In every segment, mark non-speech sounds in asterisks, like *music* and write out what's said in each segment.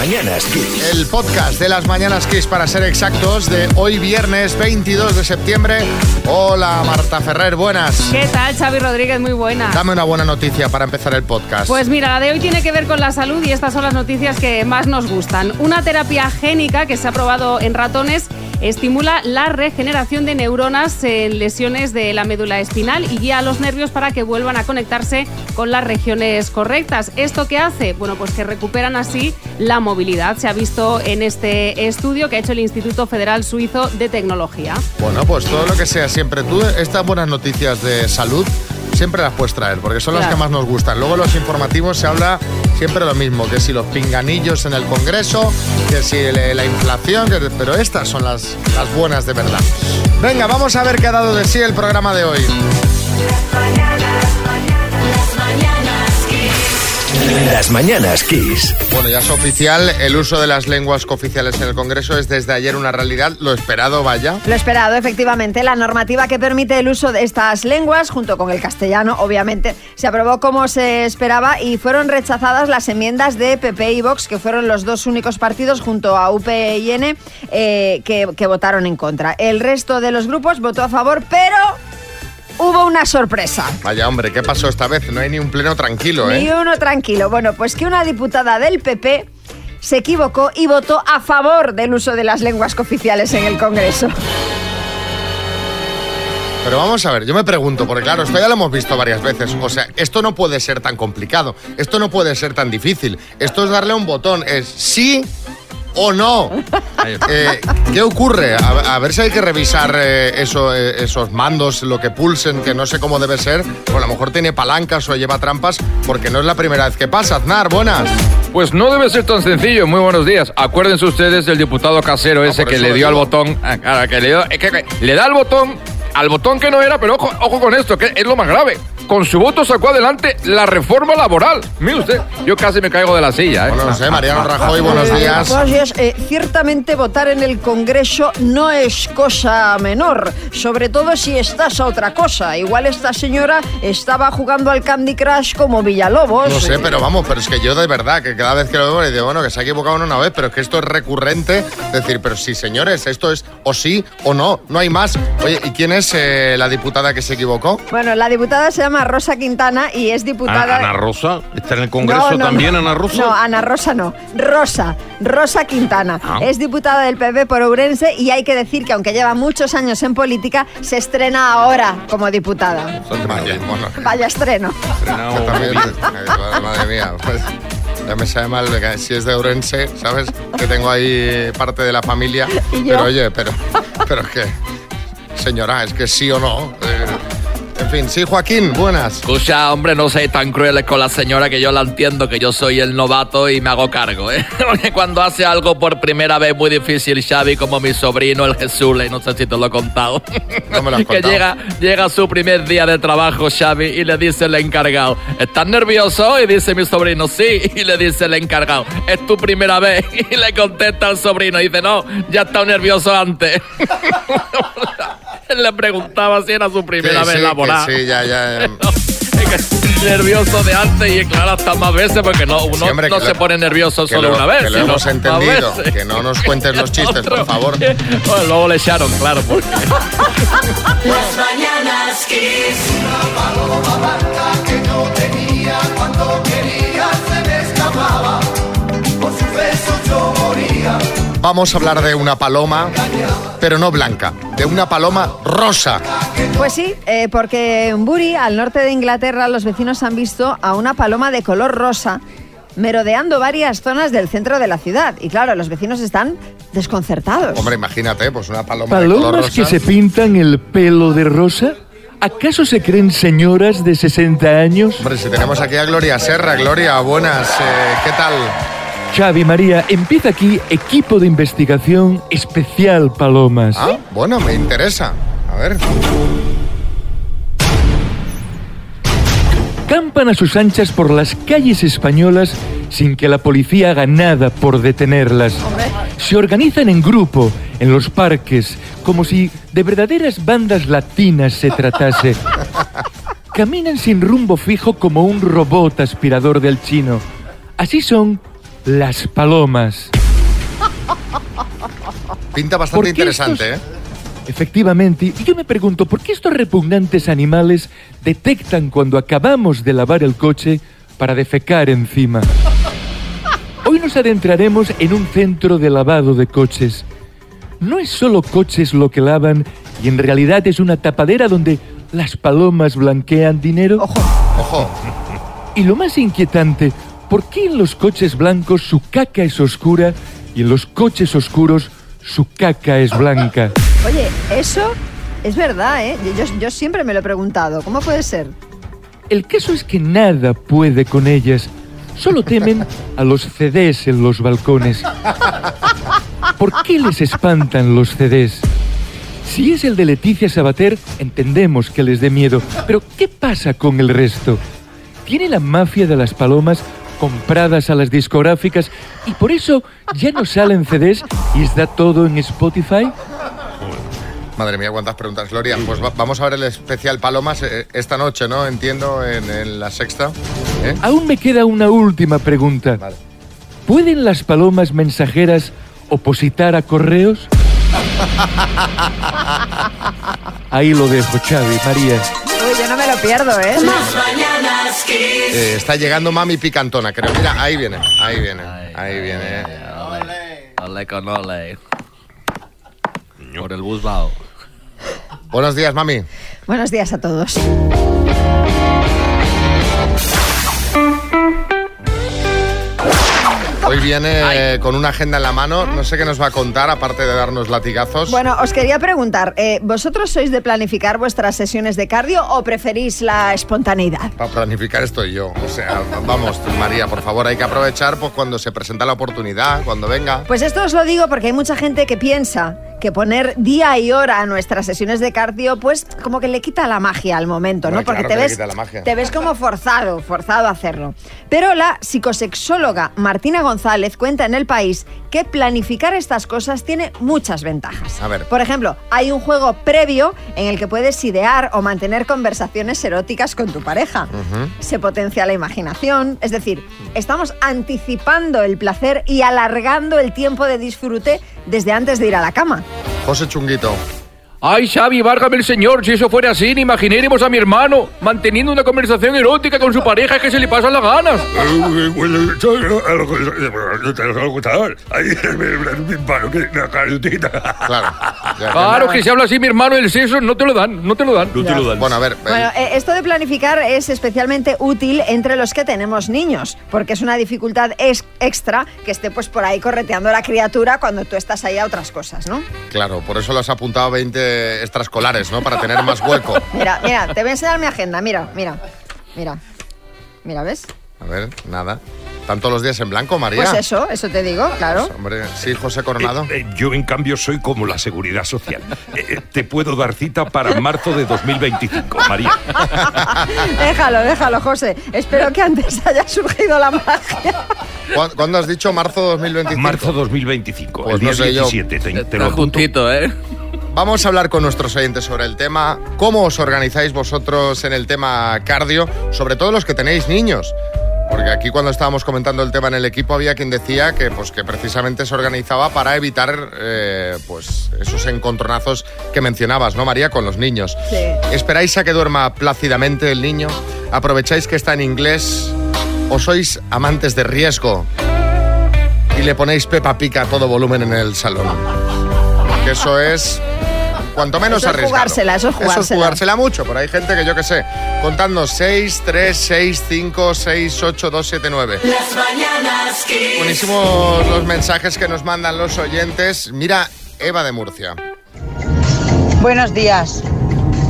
mañanas Kiss. El podcast de las Mañanas Kiss, para ser exactos, de hoy viernes 22 de septiembre. Hola Marta Ferrer, buenas. ¿Qué tal, Xavi Rodríguez? Muy buena. Dame una buena noticia para empezar el podcast. Pues mira, la de hoy tiene que ver con la salud y estas son las noticias que más nos gustan. Una terapia génica que se ha probado en ratones estimula la regeneración de neuronas en lesiones de la médula espinal y guía a los nervios para que vuelvan a conectarse con las regiones correctas. ¿Esto qué hace? Bueno, pues que recuperan así la movilidad. Se ha visto en este estudio que ha hecho el Instituto Federal Suizo de Tecnología. Bueno, pues todo lo que sea siempre tú, estas buenas noticias de salud, siempre las puedes traer, porque son las Claro. que más nos gustan. Luego los informativos se habla siempre lo mismo, que si los pinganillos en el Congreso, que si le- la inflación, que- pero estas son las, las buenas de verdad. Venga, vamos a ver qué ha dado de sí el programa de hoy. Las Las mañanas Kiss. Bueno, ya es oficial, el uso de las lenguas cooficiales en el Congreso es desde ayer una realidad, lo esperado vaya. Lo esperado, efectivamente. La normativa que permite el uso de estas lenguas, junto con el castellano, obviamente, se aprobó como se esperaba y fueron rechazadas las enmiendas de PP y Vox, que fueron los dos únicos partidos, junto a UPyN, eh, que, que votaron en contra. El resto de los grupos votó a favor, pero hubo una sorpresa. Vaya hombre, ¿qué pasó esta vez? No hay ni un pleno tranquilo, Ni ¿eh? uno tranquilo. Bueno, pues que una diputada del PP se equivocó y votó a favor del uso de las lenguas cooficiales en el Congreso. Pero vamos a ver, yo me pregunto, porque claro, esto ya lo hemos visto varias veces. O sea, esto no puede ser tan complicado, esto no puede ser tan difícil. Esto es darle un botón, es sí o no. Eh, ¿Qué ocurre? A, a ver si hay que revisar eh, eso, eh, esos mandos, lo que pulsen, que no sé cómo debe ser. O a lo mejor tiene palancas o lleva trampas, porque no es la primera vez que pasa. Aznar, buenas. Pues no debe ser tan sencillo. Muy buenos días. Acuérdense ustedes del diputado casero ese por que eso le lo dio al botón. ah, que le, dio- es que- que le da el botón al botón que no era, pero ojo, ojo con esto, que es lo más grave. Con su voto sacó adelante la reforma laboral. Mire usted, yo casi me caigo de la silla. ¿eh? Bueno, no sé, Mariano Rajoy, buenos días. Buenos días. Eh, ciertamente votar en el Congreso no es cosa menor, sobre todo si estás a otra cosa. Igual esta señora estaba jugando al Candy Crush como Villalobos. No sé, pero vamos, pero es que yo de verdad, que cada vez que lo veo, le digo, bueno, que se ha equivocado una vez, pero es que esto es recurrente. Decir, pero sí, señores, esto es o sí o no, no hay más. Oye, ¿y quién es eh, la diputada que se equivocó? Bueno, la diputada se llama Rosa Quintana y es diputada. Ana Rosa, ¿está en el Congreso No, no, también no. Ana Rosa? No, Ana Rosa no. Rosa. Rosa Quintana. Ah. Es diputada del PP por Ourense y hay que decir que aunque lleva muchos años en política, se estrena ahora como diputada. Vaya, bueno, Vaya estreno. Madre mía, pues, ya me sabe mal que si es de Ourense, ¿sabes? Que tengo ahí parte de la familia. *laughs* ¿Y yo? Pero oye, pero, pero es que, señora, es que sí o no. eh, en fin, sí, Joaquín, buenas. Escucha, hombre, no seáis tan crueles con la señora que yo la entiendo, que yo soy el novato y me hago cargo, ¿eh? *laughs* Porque cuando hace algo por primera vez muy difícil, Xavi, como mi sobrino, el Jesús, no sé si te lo he contado. No me lo has *laughs* que contado. llega, llega su primer día de trabajo, Xavi, y le dice el encargado, ¿estás nervioso? Y dice mi sobrino, sí. *laughs* Y le dice el encargado, ¿es tu primera vez? Y le contesta el sobrino, y dice, no, ya estaba nervioso antes. Le preguntaba si era su primera Sí, vez sí, laboral. que sí, ya, ya. *laughs* Es que nervioso de antes y claro, hasta más veces porque no, uno Sí, hombre, no que se lo- pone nervioso que solo lo- una vez. que lo sino hemos entendido. Que no nos cuentes los chistes, por favor. Bueno, luego le echaron, claro. Porque... Las mañanas Kiss. Vamos a hablar de una paloma, pero no blanca, de una paloma rosa. Pues sí, eh, porque en Bury, al norte de Inglaterra, los vecinos han visto a una paloma de color rosa merodeando varias zonas del centro de la ciudad. Y claro, los vecinos están desconcertados. Hombre, imagínate, pues una paloma de color ¿Palomas rosa. que se pintan el pelo de rosa? ¿Acaso se creen señoras de 60 años? Hombre, si tenemos aquí a Gloria Serra. Gloria, buenas, eh, ¿qué tal? Xavi María, empieza aquí equipo de investigación especial Palomas. Ah, bueno, me interesa. A ver. campan a sus anchas por las calles españolas sin que la policía haga nada por detenerlas. Se organizan en grupo, en los parques, como si de verdaderas bandas latinas se tratase. *laughs* Caminan sin rumbo fijo como un robot aspirador del chino. Así son las palomas. Pinta ¿Por bastante interesante, estos- ¿eh? Efectivamente, y yo me pregunto, ¿por qué estos repugnantes animales detectan cuando acabamos de lavar el coche para defecar encima? Hoy nos adentraremos en un centro de lavado de coches. No es solo coches lo que lavan y en realidad es una tapadera donde las palomas blanquean dinero. Ojo. Y lo más inquietante, ¿por qué en los coches blancos su caca es oscura y en los coches oscuros su caca es blanca? *laughs* Oye, eso es verdad, ¿eh? Yo, yo siempre me lo he preguntado. ¿Cómo puede ser? El caso es que nada puede con ellas. Solo temen a los CDs en los balcones. ¿Por qué les espantan los CDs? Si es el de Leticia Sabater, entendemos que les dé miedo. Pero ¿qué pasa con el resto? ¿Tiene la mafia de las palomas compradas a las discográficas y por eso ya no salen CDs y está todo en Spotify? Madre mía, cuántas preguntas, Gloria. Pues va- vamos a ver el especial Palomas eh, esta noche, ¿no? Entiendo, en, en la sexta. ¿eh? Aún me queda una última pregunta. Vale. ¿Pueden las palomas mensajeras opositar a correos? *laughs* Ahí lo dejo, Xavi, María. Uy, yo no me lo pierdo, ¿eh? Eh, está llegando Mami Picantona, creo. Mira, ahí viene, ahí viene, ahí viene. Ole con ole. Por el busbao. Buenos días, Mami. Buenos días a todos. Hoy viene con una agenda en la mano. No sé qué nos va a contar, aparte de darnos latigazos. Bueno, os quería preguntar, eh, ¿vosotros sois de planificar vuestras sesiones de cardio o preferís la espontaneidad? Para planificar estoy yo. O sea, vamos, María, por favor, hay que aprovechar pues, cuando se presenta la oportunidad, cuando venga. Pues esto os lo digo porque hay mucha gente que piensa que poner día y hora a nuestras sesiones de cardio, pues como que le quita la magia al momento, ¿no? Porque claro te le ves, quita la magia. te ves como forzado, forzado a hacerlo. Pero la psicosexóloga Martina González cuenta en El País que planificar estas cosas tiene muchas ventajas. A ver. Por ejemplo, hay un juego previo en el que puedes idear o mantener conversaciones eróticas con tu pareja. Se potencia la imaginación, es decir, estamos anticipando el placer y alargando el tiempo de disfrute desde antes de ir a la cama. José Chunguito. Ay, Xavi, válgame el señor, si eso fuera así, ni imagináramos a mi hermano manteniendo una conversación erótica con su pareja que se le pasan las ganas. Claro, claro que si habla así mi hermano el sexo, no te lo dan, no te lo dan. No te lo dan. Bueno, a ver. Bueno, esto de planificar es especialmente útil entre los que tenemos niños, porque es una dificultad extra que esté pues por ahí correteando a la criatura cuando tú estás ahí a otras cosas, ¿no? Claro, por eso lo has apuntado 20 eh, extraescolares, ¿no? Para tener más hueco. Mira, mira, te voy a enseñar mi agenda. Mira, mira, mira. Mira, ¿ves? A ver, nada. ¿Están todos los días en blanco, María? Pues eso, eso te digo, pues, claro. Hombre, sí, José Coronado. Eh, eh, yo, en cambio, soy como la seguridad social. Eh, te puedo dar cita para marzo de 2025, María. *laughs* déjalo, déjalo, José. Espero que antes haya surgido la magia. ¿Cuándo has dicho marzo 2025? Marzo 2025, el pues día no sé 17. Yo. Te, te lo juntito, ¿eh? Vamos a hablar con nuestros oyentes sobre el tema. ¿Cómo os organizáis vosotros en el tema cardio? Sobre todo los que tenéis niños. Porque aquí cuando estábamos comentando el tema en el equipo había quien decía que, pues, que precisamente se organizaba para evitar eh, pues, esos encontronazos que mencionabas, ¿no, María? Con los niños. Sí. ¿Esperáis a que duerma plácidamente el niño? ¿Aprovecháis que está en inglés? ¿O sois amantes de riesgo? Y le ponéis Pepa Pica a todo volumen en el salón. Que eso es cuanto menos Eso es arriesgado. jugársela, eso es Eso es jugársela. jugársela mucho, pero hay gente que yo que sé, contando 6, 3, 6, 5, 6, 8, 2, 7, 9. Las mañanas Kiss. Buenísimos los mensajes que nos mandan los oyentes. Mira, Eva de Murcia. Buenos días.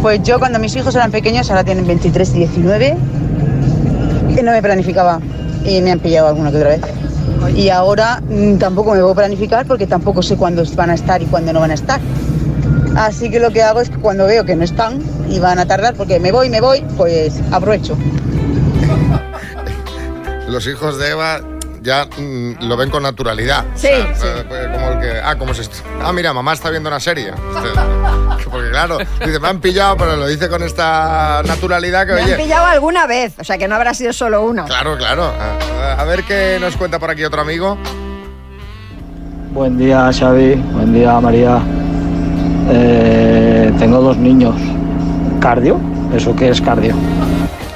Pues yo cuando mis hijos eran pequeños, ahora tienen 23 y 19, y no me planificaba y me han pillado alguna que otra vez. Y ahora mm, tampoco me puedo planificar porque tampoco sé cuándo van a estar y cuándo no van a estar. Así que lo que hago es que cuando veo que no están y van a tardar porque me voy, me voy, pues aprovecho. los hijos de Eva ya mm, lo ven con naturalidad. Sí, O sea, sí. pues, como el que, ah, como se, ah, mira, mamá está viendo una serie. Porque claro, dice, me han pillado, pero lo dice con esta naturalidad que, Me han pillado alguna vez, o sea que no habrá sido solo una. claro, claro. A, a ver qué nos cuenta por aquí otro amigo. Buen día, Xavi. Buen día, María. Eh, tengo dos niños. ¿Cardio? ¿Eso qué es cardio?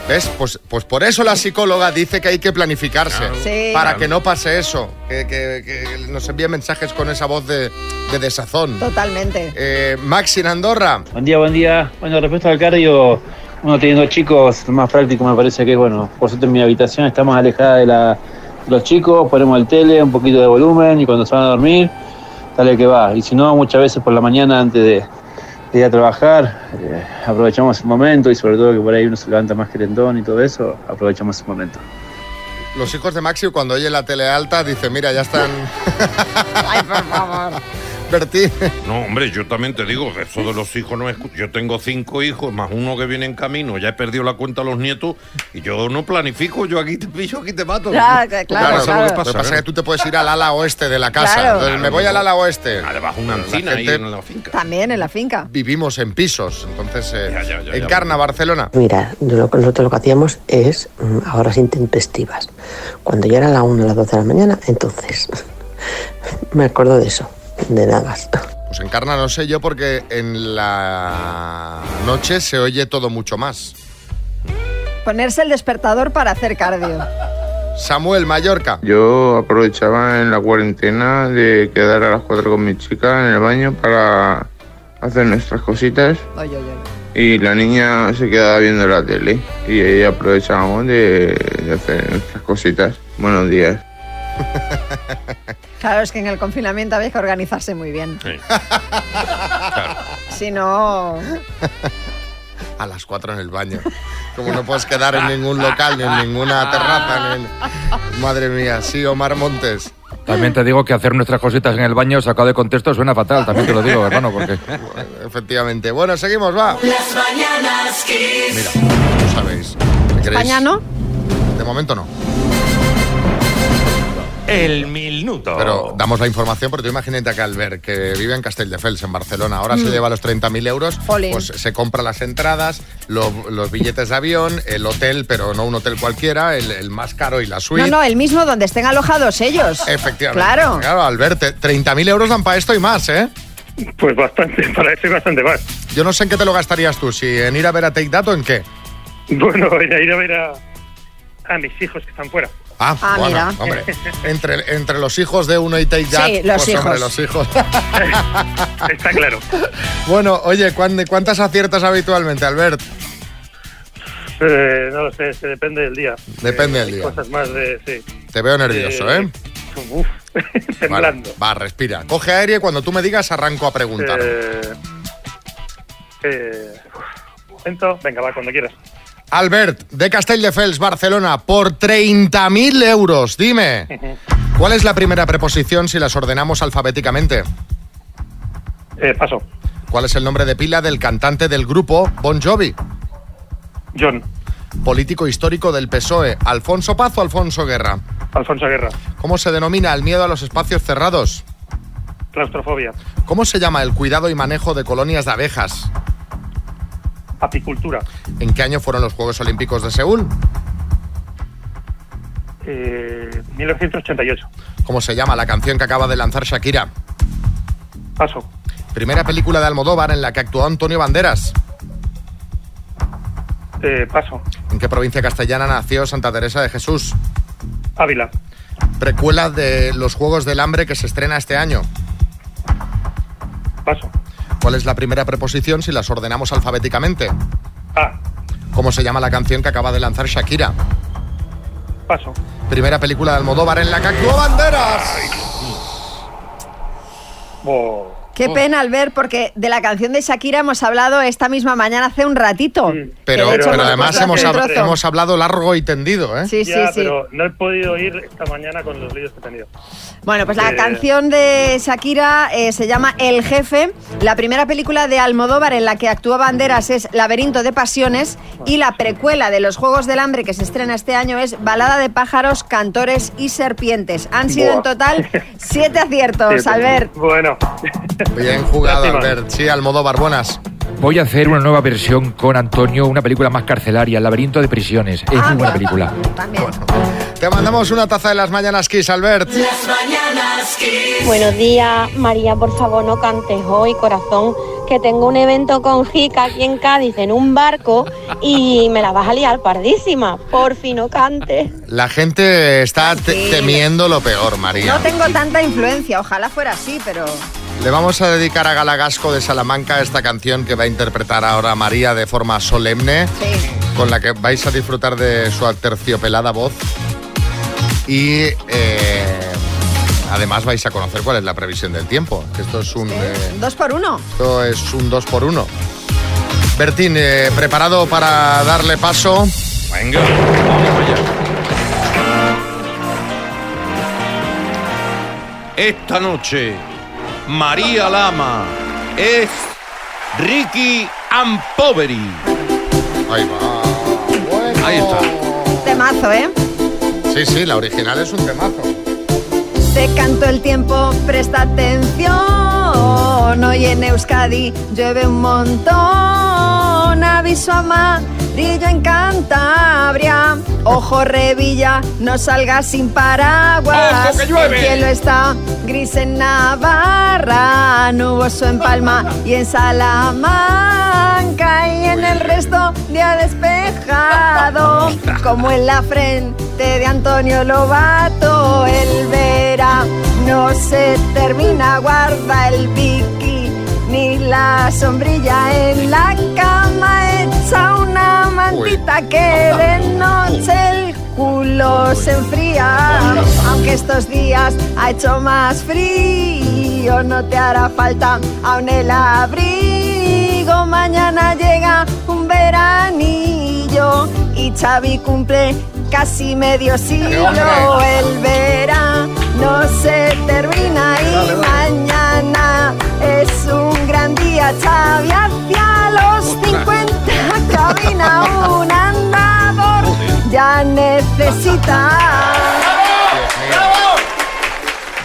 ¿Ves? Pues, pues por eso la psicóloga dice que hay que planificarse. Sí. Para Claro. que no pase eso. Que, que- que nos envíe mensajes con esa voz de, de desazón. Totalmente. Eh, Maxi en Andorra. Buen día, buen día. Bueno, respecto al cardio, uno teniendo chicos, más práctico me parece que, bueno, por suerte en mi habitación está más alejada de, la, de los chicos, ponemos el tele, un poquito de volumen y cuando se van a dormir, dale que va. Y si no, muchas veces por la mañana antes de, de ir a trabajar, eh, aprovechamos el momento y sobre todo que por ahí uno se levanta más querendón y todo eso, aprovechamos ese momento. Los hijos de Maxi cuando oye la tele alta dicen, mira, ya están... Ay, por favor. *laughs* Bertín. No, hombre, yo también te digo, eso de los hijos no es... Yo tengo cinco hijos, más uno que viene en camino, ya he perdido la cuenta a los nietos y yo no planifico, yo aquí te pillo, aquí te mato. Claro, Pasa que claro. Lo que pasa, pasa es que tú te puedes ir al ala oeste de la casa. Claro. Entonces, me voy al ala oeste. Además, una encina ahí en la finca. También en la finca. Vivimos en pisos. Entonces, eh, Ya, ya, ya, ya. encarna Barcelona. Mira, lo- nosotros lo que hacíamos es mm, a horas intempestivas. Cuando ya era la 1 o las 12 de la mañana, entonces *laughs* me acuerdo de eso, de nada más. Pues encarna no sé yo porque en la noche se oye todo mucho más. Ponerse el despertador para hacer cardio. Samuel Mallorca. Yo aprovechaba en la cuarentena de quedar a las 4 con mi chica en el baño para hacer nuestras cositas Oye, oye, oye. y la niña se quedaba viendo la tele y ahí aprovechábamos de, de hacer nuestras cositas. Buenos días. *laughs* Claro, es que en el confinamiento había que organizarse muy bien. Sí. *laughs* Si no, A las 4 en el baño. Como no puedes quedar en ningún local, ni en ninguna terraza. ni en- Madre mía, sí, Omar Montes. También te digo que hacer nuestras cositas en el baño sacado de contexto suena fatal, también te lo digo, hermano, porque... Efectivamente. Bueno, seguimos, va. Las mañanas. Mira, no sabéis. España no. De momento no. El minuto. Pero damos la información porque tú imagínate que Albert, que vive en Castelldefels, en Barcelona, ahora se lleva los 30.000 euros, Mm. Pues se compra las entradas, lo- los billetes de avión, el hotel, pero no un hotel cualquiera, el, el más caro y la No, suite. no, el mismo donde estén alojados ellos. Efectivamente. Claro. Claro, Albert, te- 30.000 euros dan para esto y más, ¿eh? Pues bastante, *laughs* para eso y bastante más. Yo no sé en qué te lo gastarías tú, si en ir a ver a Take That o en qué. Bueno, *laughs* ir a ver a, a mis hijos que están fuera. Ah, Ah, bueno, mira. hombre, entre, entre los hijos de uno y Take That, Sí, los pues, hombre, hijos. los hijos. *laughs* Está claro. bueno, oye, ¿cuán- ¿cuántas aciertas habitualmente, Albert? Eh, no lo sé, se depende del día. Depende del Hay día. Cosas más de, sí. Te veo nervioso, ¿eh? Uf, *laughs* temblando. Vale, va, respira. Coge aire y cuando tú me digas arranco a preguntar. Eh, eh, venga, va, cuando quieras. Albert, de Castelldefels, Barcelona, por 30.000 euros. Dime, *laughs* ¿cuál es la primera preposición si las ordenamos alfabéticamente? Eh, paso. ¿Cuál es el nombre de pila del cantante del grupo Bon Jovi? John, Político histórico del PSOE, ¿Alfonso Paz o Alfonso Guerra? Alfonso Guerra, ¿Cómo se denomina el miedo a los espacios cerrados? claustrofobia, ¿Cómo se llama el cuidado y manejo de colonias de abejas? Apicultura, ¿En qué año fueron los Juegos Olímpicos de Seúl? eh, 1988. ¿Cómo se llama la canción que acaba de lanzar Shakira? Paso. Primera película de Almodóvar en la que actuó Antonio Banderas. Eh, paso. ¿En qué provincia castellana nació Santa Teresa de Jesús? Ávila, Precuela de Los Juegos del Hambre que se estrena este año. paso. ¿Cuál es la primera preposición si las ordenamos alfabéticamente? A, ¿Cómo se llama la canción que acaba de lanzar Shakira? paso. Primera película de Almodóvar en la que actuó Banderas. Oh, Qué Oh. pena, Albert, porque de la canción de Shakira hemos hablado esta misma mañana hace un ratito. Pero, además hemos, hab- hemos hablado largo y tendido, ¿eh? Sí, sí, ya, sí. pero no he podido ir esta mañana con los líos que he tenido. Bueno, pues la Eh, canción de Shakira eh, se llama El Jefe. La primera película de Almodóvar en la que actúa Banderas es Laberinto de Pasiones y la precuela de los Juegos del Hambre que se estrena este año es Balada de pájaros, cantores y serpientes. Han sido en total *laughs* siete aciertos, Albert. Bueno. Bien jugado. Albert. Sí, Almodóvar, buenas. Voy a hacer una nueva versión con Antonio, una película más carcelaria, El laberinto de prisiones. Es muy buena película. También. Te mandamos una taza de las mañanas Kiss, Albert. Las mañanas Kiss. Buenos días, María, por favor no cantes hoy, corazón, que tengo un evento con Jica aquí en Cádiz en un barco y me la vas a liar pardísima. Por fin no cantes. La gente está te- temiendo lo peor, María. No tengo tanta influencia, ojalá fuera así, pero... Le vamos a dedicar a Galagasco de Salamanca esta canción que va a interpretar ahora María de forma solemne, Sí. con la que vais a disfrutar de su aterciopelada voz. Y eh, además vais a conocer cuál es la previsión del tiempo. Esto es un, eh, Dos por uno. esto es un 2 por 1 Bertín, eh, ¿preparado para darle paso? Venga, vamos allá. Esta noche, María Lama es Ricky Ampoveri. Ahí va. Bueno. Ahí está. Temazo, ¿eh? Sí, sí, la original es un temazo. Te canto el tiempo, presta atención. Hoy en Euskadi llueve un montón. Aviso amarillo en Cantabria. Ojo Revilla, no salgas sin paraguas. ¡Ojo, que llueve! El cielo está gris en Navarra, nuboso en Palma y en Salamanca. Y en el resto día despejado, como en la frente de Antonio Lobato. El verano se termina, guarda el bikini ni la sombrilla en la cama, echa una mantita que de noche el culo se enfría. Aunque estos días ha hecho más frío, no te hará falta aún el abrigo. Mañana llega un veranillo y Xavi cumple casi medio siglo. El verano se termina y mañana es un gran día. Xavi hacia los 50 *laughs* camina un andador. Ya necesita.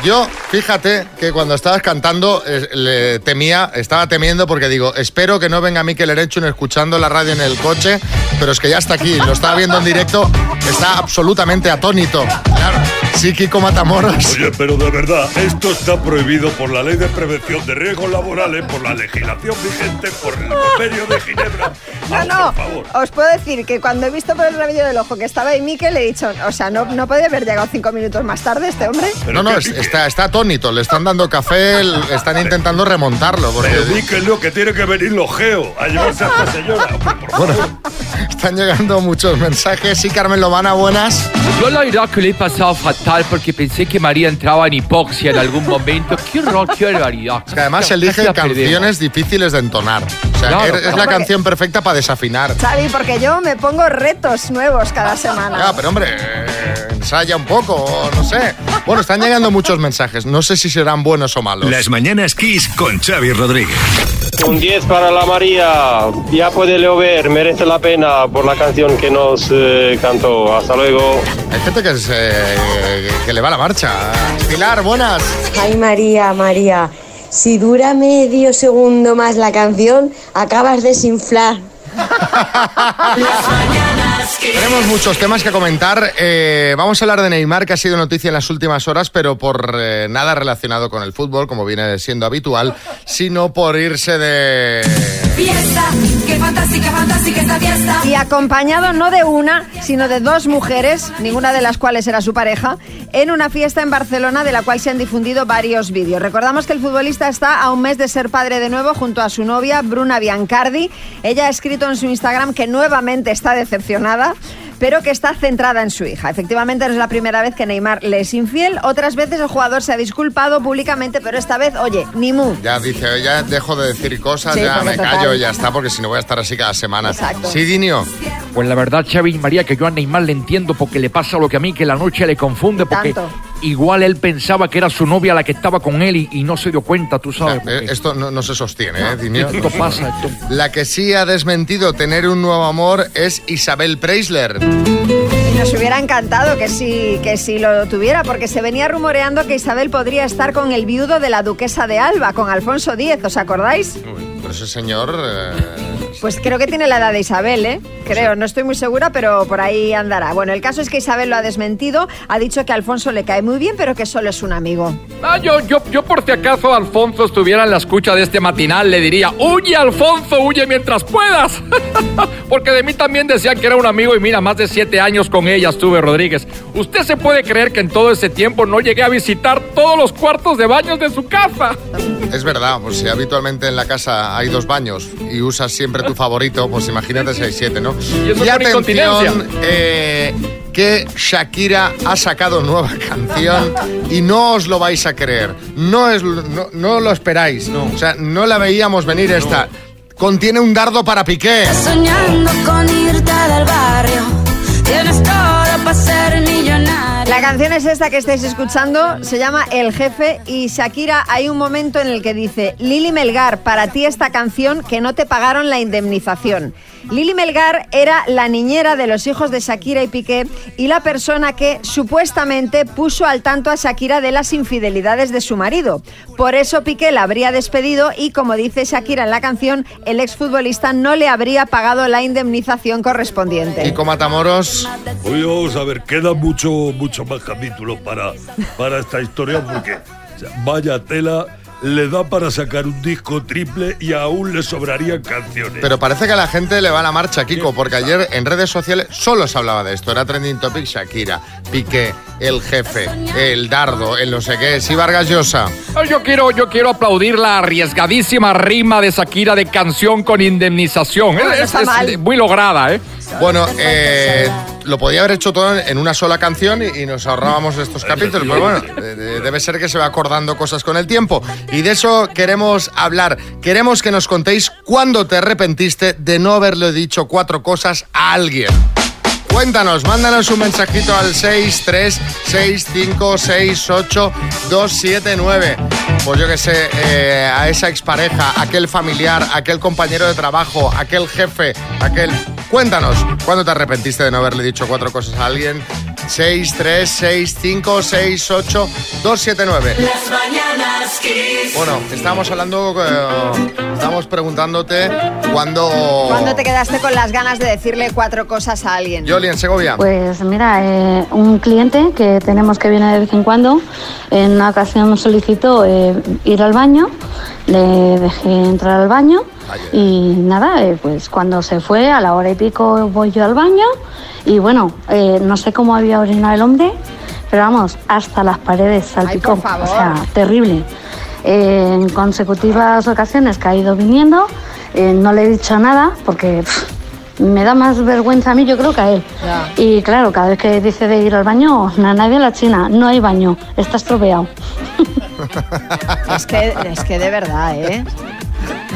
Yo, fíjate que cuando estabas cantando eh, le temía, estaba temiendo porque digo, espero que no venga Mikel Erechun escuchando la radio en el coche, pero es que ya está aquí, lo estaba viendo en directo, está absolutamente atónito. Claro, sí, Kiko Matamoros. Oye, pero de verdad, esto está prohibido por la Ley de Prevención de Riesgos Laborales, por la legislación vigente, por el convenio de Ginebra. No, no, os puedo decir que cuando he visto por el rabillo del ojo que estaba ahí Mikel, he dicho, o sea, no, no podía haber llegado cinco minutos más tarde este hombre. No, no, es- está, está atónito, le están dando café, están intentando remontarlo. Porque di que tiene que venir los geos a llevarse a esta señora. bueno, están llegando muchos mensajes. Sí, Carmen Lomana, buenas. Yo la verdad que le he pasado fatal porque pensé que María entraba en hipoxia en algún momento. Qué horror, qué barbaridad. Que además elige canciones difíciles de entonar. O sea, Claro, es, es la claro. canción perfecta para desafinar. Xavi, porque yo me pongo retos nuevos cada semana. Ya, pero hombre, eh, ensaya un poco, no sé. Bueno, están llegando muchos mensajes. No sé si serán buenos o malos. Las mañanas Kiss con Xavi Rodríguez. Un 10 para la María. Ya puede llover, merece la pena por la canción que nos eh, cantó. Hasta luego. Hay gente que, se- que le va la marcha. Pilar, buenas. Ay María, María, si dura medio segundo más la canción, acabas de desinflar. Tenemos muchos temas que comentar. Eh, vamos a hablar de Neymar, que ha sido noticia en las últimas horas, pero por eh, nada relacionado con el fútbol, como viene siendo habitual, sino por irse de... Fiesta, qué fantástica, fantástica esta fiesta. Y acompañado no de una, sino de dos mujeres, ninguna de las cuales era su pareja, en una fiesta en Barcelona de la cual se han difundido varios vídeos. Recordamos que el futbolista está a un mes de ser padre de nuevo junto a su novia Bruna Biancardi. Ella ha escrito en su Instagram que nuevamente está decepcionada. pero que está centrada en su hija. Efectivamente, no es la primera vez que Neymar le es infiel. Otras veces el jugador se ha disculpado públicamente, pero esta vez, oye, ni mu. Ya dice, ya dejo de decir cosas, Sí, ya porque me total. callo y ya está, porque si no voy a estar así cada semana. Exacto. Sí, Dinio. Pues la verdad, Xavi y María, que yo a Neymar le entiendo porque le pasa lo que a mí, que la noche le confunde, porque Tanto. Igual él pensaba que era su novia la que estaba con él y, y no se dio cuenta, tú sabes. Eh, Esto no, no se sostiene, ¿eh, Dinio? Esto pasa, esto- La que sí ha desmentido tener un nuevo amor es Isabel Preisler. Nos hubiera encantado que sí, que sí lo tuviera, porque se venía rumoreando que Isabel podría estar con el viudo de la duquesa de Alba, con Alfonso X, ¿os acordáis? Pero ese señor... eh, Pues creo que tiene la edad de Isabel, ¿eh? Creo, no estoy muy segura, pero por ahí andará. Bueno, el caso es que Isabel lo ha desmentido, ha dicho que Alfonso le cae muy bien, pero que solo es un amigo. Ah, yo, yo, yo por si acaso Alfonso estuviera en la escucha de este matinal, le diría, huye Alfonso, huye mientras puedas. *laughs* Porque de mí también decían que era un amigo y mira, más de siete años con ella estuve, Rodríguez. ¿Usted se puede creer que en todo ese tiempo no llegué a visitar todos los cuartos de baños de su casa? Es verdad, pues si habitualmente en la casa hay dos baños y usas siempre tu favorito, pues imagínate si hay siete, ¿no? Y eso con incontinencia. eh, que Shakira ha sacado nueva *laughs* canción y no os lo vais a creer. No, es, no, no lo esperáis. O sea, no la veíamos venir esta. Contiene un dardo para Piqué. Soñando canción es esta que estáis escuchando, se llama El Jefe y Shakira hay un momento en el que dice, Lili Melgar, para ti esta canción que no te pagaron la indemnización. Lili Melgar era la niñera de los hijos de Shakira y Piqué y la persona que supuestamente puso al tanto a Shakira de las infidelidades de su marido. Por eso Piqué la habría despedido y como dice Shakira en la canción, el exfutbolista no le habría pagado la indemnización correspondiente. Kiko Matamoros. Oye, vamos a ver, queda mucho, mucho más capítulo para, para esta historia porque vaya tela, le da para sacar un disco triple y aún le sobrarían canciones. Pero parece que a la gente le va la marcha, Kiko, porque ayer en redes sociales solo se hablaba de esto. Era trending topic Shakira, Piqué, el jefe, el dardo, el no sé qué. Sí, Vargas Llosa. Yo quiero, yo quiero aplaudir la arriesgadísima rima de Shakira de canción con indemnización. No, no Es- muy lograda, ¿eh? Bueno, eh, lo podía haber hecho todo en una sola canción y, nos ahorrábamos estos capítulos. Pero bueno, de- debe ser que se va acordando cosas con el tiempo. Y de eso queremos hablar. Queremos que nos contéis cuándo te arrepentiste de no haberle dicho cuatro cosas a alguien. Cuéntanos, mándanos un mensajito al 636568279. Pues yo que sé, eh, a esa expareja, aquel familiar, aquel compañero de trabajo, aquel jefe, aquel... Cuéntanos, ¿cuándo te arrepentiste de no haberle dicho cuatro cosas a alguien? 636568279. Las mañanas Kiss. Bueno, estábamos hablando, eh, estábamos preguntándote cuándo... ¿Cuándo te quedaste con las ganas de decirle cuatro cosas a alguien? Yoli, en Segovia. Pues mira, eh, un cliente que tenemos que viene de vez en cuando, en una ocasión solicitó eh, ir al baño, le dejé entrar al baño y nada, eh, pues cuando se fue, a la hora y pico voy yo al baño y bueno, eh, no sé cómo había orinado el hombre, pero vamos, hasta las paredes salpicó, por favor. o sea, terrible. Eh, en consecutivas ocasiones que ha ido viniendo, eh, no le he dicho nada porque... pff, me da más vergüenza a mí, yo creo que a él. Y claro, cada vez que dice de ir al baño, a nadie en la China, no hay baño, está estropeado. *laughs* Es que, es que de verdad, ¿eh?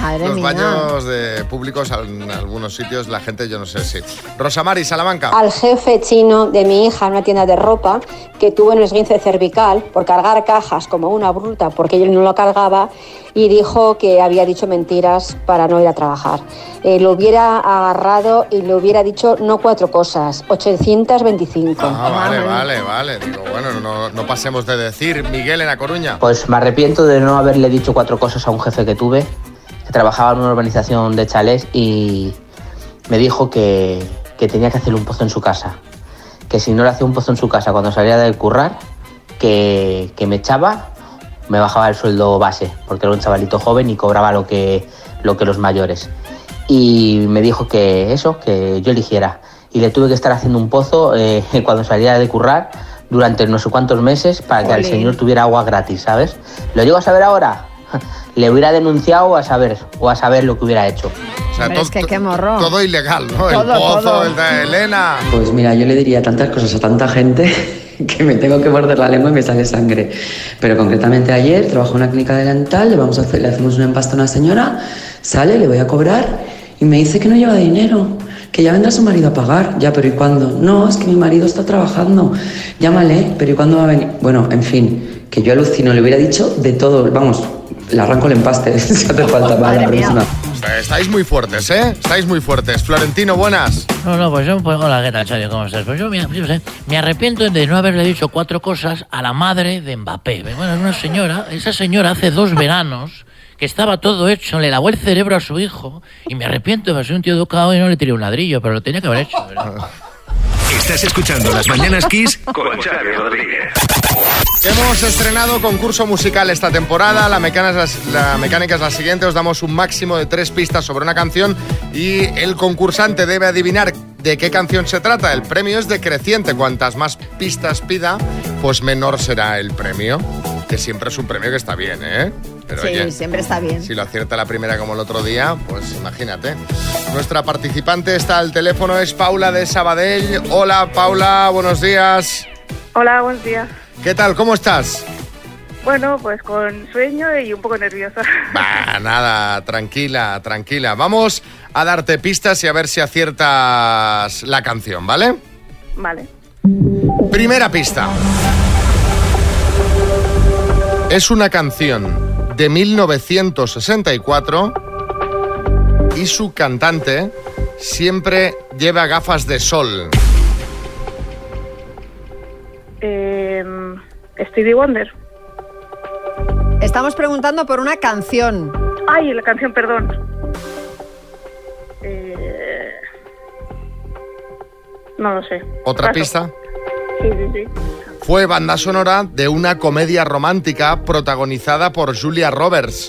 Madre Los mía. baños de públicos en algunos sitios, la gente, yo no sé si. Rosamari, Salamanca. al jefe chino de mi hija en una tienda de ropa que tuvo un esguince cervical por cargar cajas como una bruta porque él no lo cargaba y dijo que había dicho mentiras para no ir a trabajar. Eh, lo hubiera agarrado y le hubiera dicho no cuatro cosas, 825. Ah, vale, vale, vale. Digo, bueno, no, no pasemos de decir Miguel en La Coruña. Pues me arrepiento de no haberle dicho cuatro cosas a un jefe que tuve, trabajaba en una urbanización de chalés y me dijo que, que tenía que hacerle un pozo en su casa. Que si no le hacía un pozo en su casa cuando salía de currar, que, que me echaba, me bajaba el sueldo base, porque era un chavalito joven y cobraba lo que, lo que los mayores. Y me dijo que eso, que yo eligiera. Y le tuve que estar haciendo un pozo eh, *laughs* cuando salía de currar durante no sé cuántos meses para que al Jolín. señor tuviera agua gratis, ¿sabes? ¿Lo llego a saber ahora? *laughs* Le hubiera denunciado a saber, o a saber lo que hubiera hecho. O sea, Hombre, es que to- qué morro. todo ilegal, ¿no? el Todo, pozo, todo. el de Elena. Pues mira, yo le diría tantas cosas a tanta gente *laughs* que me tengo que morder la lengua y me sale sangre. Pero concretamente ayer trabajo en una clínica dental, le, vamos a hacer, le hacemos un empaste a una señora, sale, le voy a cobrar y me dice que no lleva dinero, que ya vendrá su marido a pagar. Ya, pero ¿y cuándo? No, es que mi marido está trabajando. Llámale, pero ¿y cuándo va a venir? Bueno, en fin, que yo alucino, le hubiera dicho de todo, vamos, le arranco el empaste *laughs* si hace falta para la sea, estáis muy fuertes, ¿eh? Estáis muy fuertes. Florentino, buenas. No, no, pues yo, pues, hola, ¿qué tal, Xavi? ¿Cómo estás? Pues yo, mira, yo sé, me arrepiento de no haberle dicho cuatro cosas a la madre de Mbappé. Bueno, es una señora, esa señora hace dos *laughs* veranos que estaba todo hecho, le lavó el cerebro a su hijo y me arrepiento, me soy un tío educado y no le tiré un ladrillo, pero lo tenía que haber hecho. ¿verdad? Estás escuchando Las Mañanas Kiss con Xavi Rodríguez. Hemos estrenado concurso musical esta temporada. La mecánica, es la, la mecánica es la siguiente. Os damos un máximo de tres pistas sobre una canción y el concursante debe adivinar de qué canción se trata. El premio es decreciente. Cuantas más pistas pida, pues menor será el premio. Que siempre es un premio que está bien, ¿eh? Pero sí, oye, siempre está bien. si lo acierta la primera como el otro día, pues imagínate. Nuestra participante está al teléfono, es Paula de Sabadell. Hola Paula, buenos días. Hola, buenos días. ¿Qué tal? ¿Cómo estás? Bueno, pues con sueño y un poco nerviosa. *laughs* Bah, nada, tranquila, tranquila. Vamos a darte pistas y a ver si aciertas la canción, ¿vale? Vale. Primera pista. Es una canción de 1964 y su cantante siempre lleva gafas de sol. Eh, Stevie Wonder. Estamos preguntando por una canción. Ay, la canción, perdón. Eh, no lo sé. ¿Otra Paso. pista? Sí, sí, sí. Fue banda sonora de una comedia romántica protagonizada por Julia Roberts.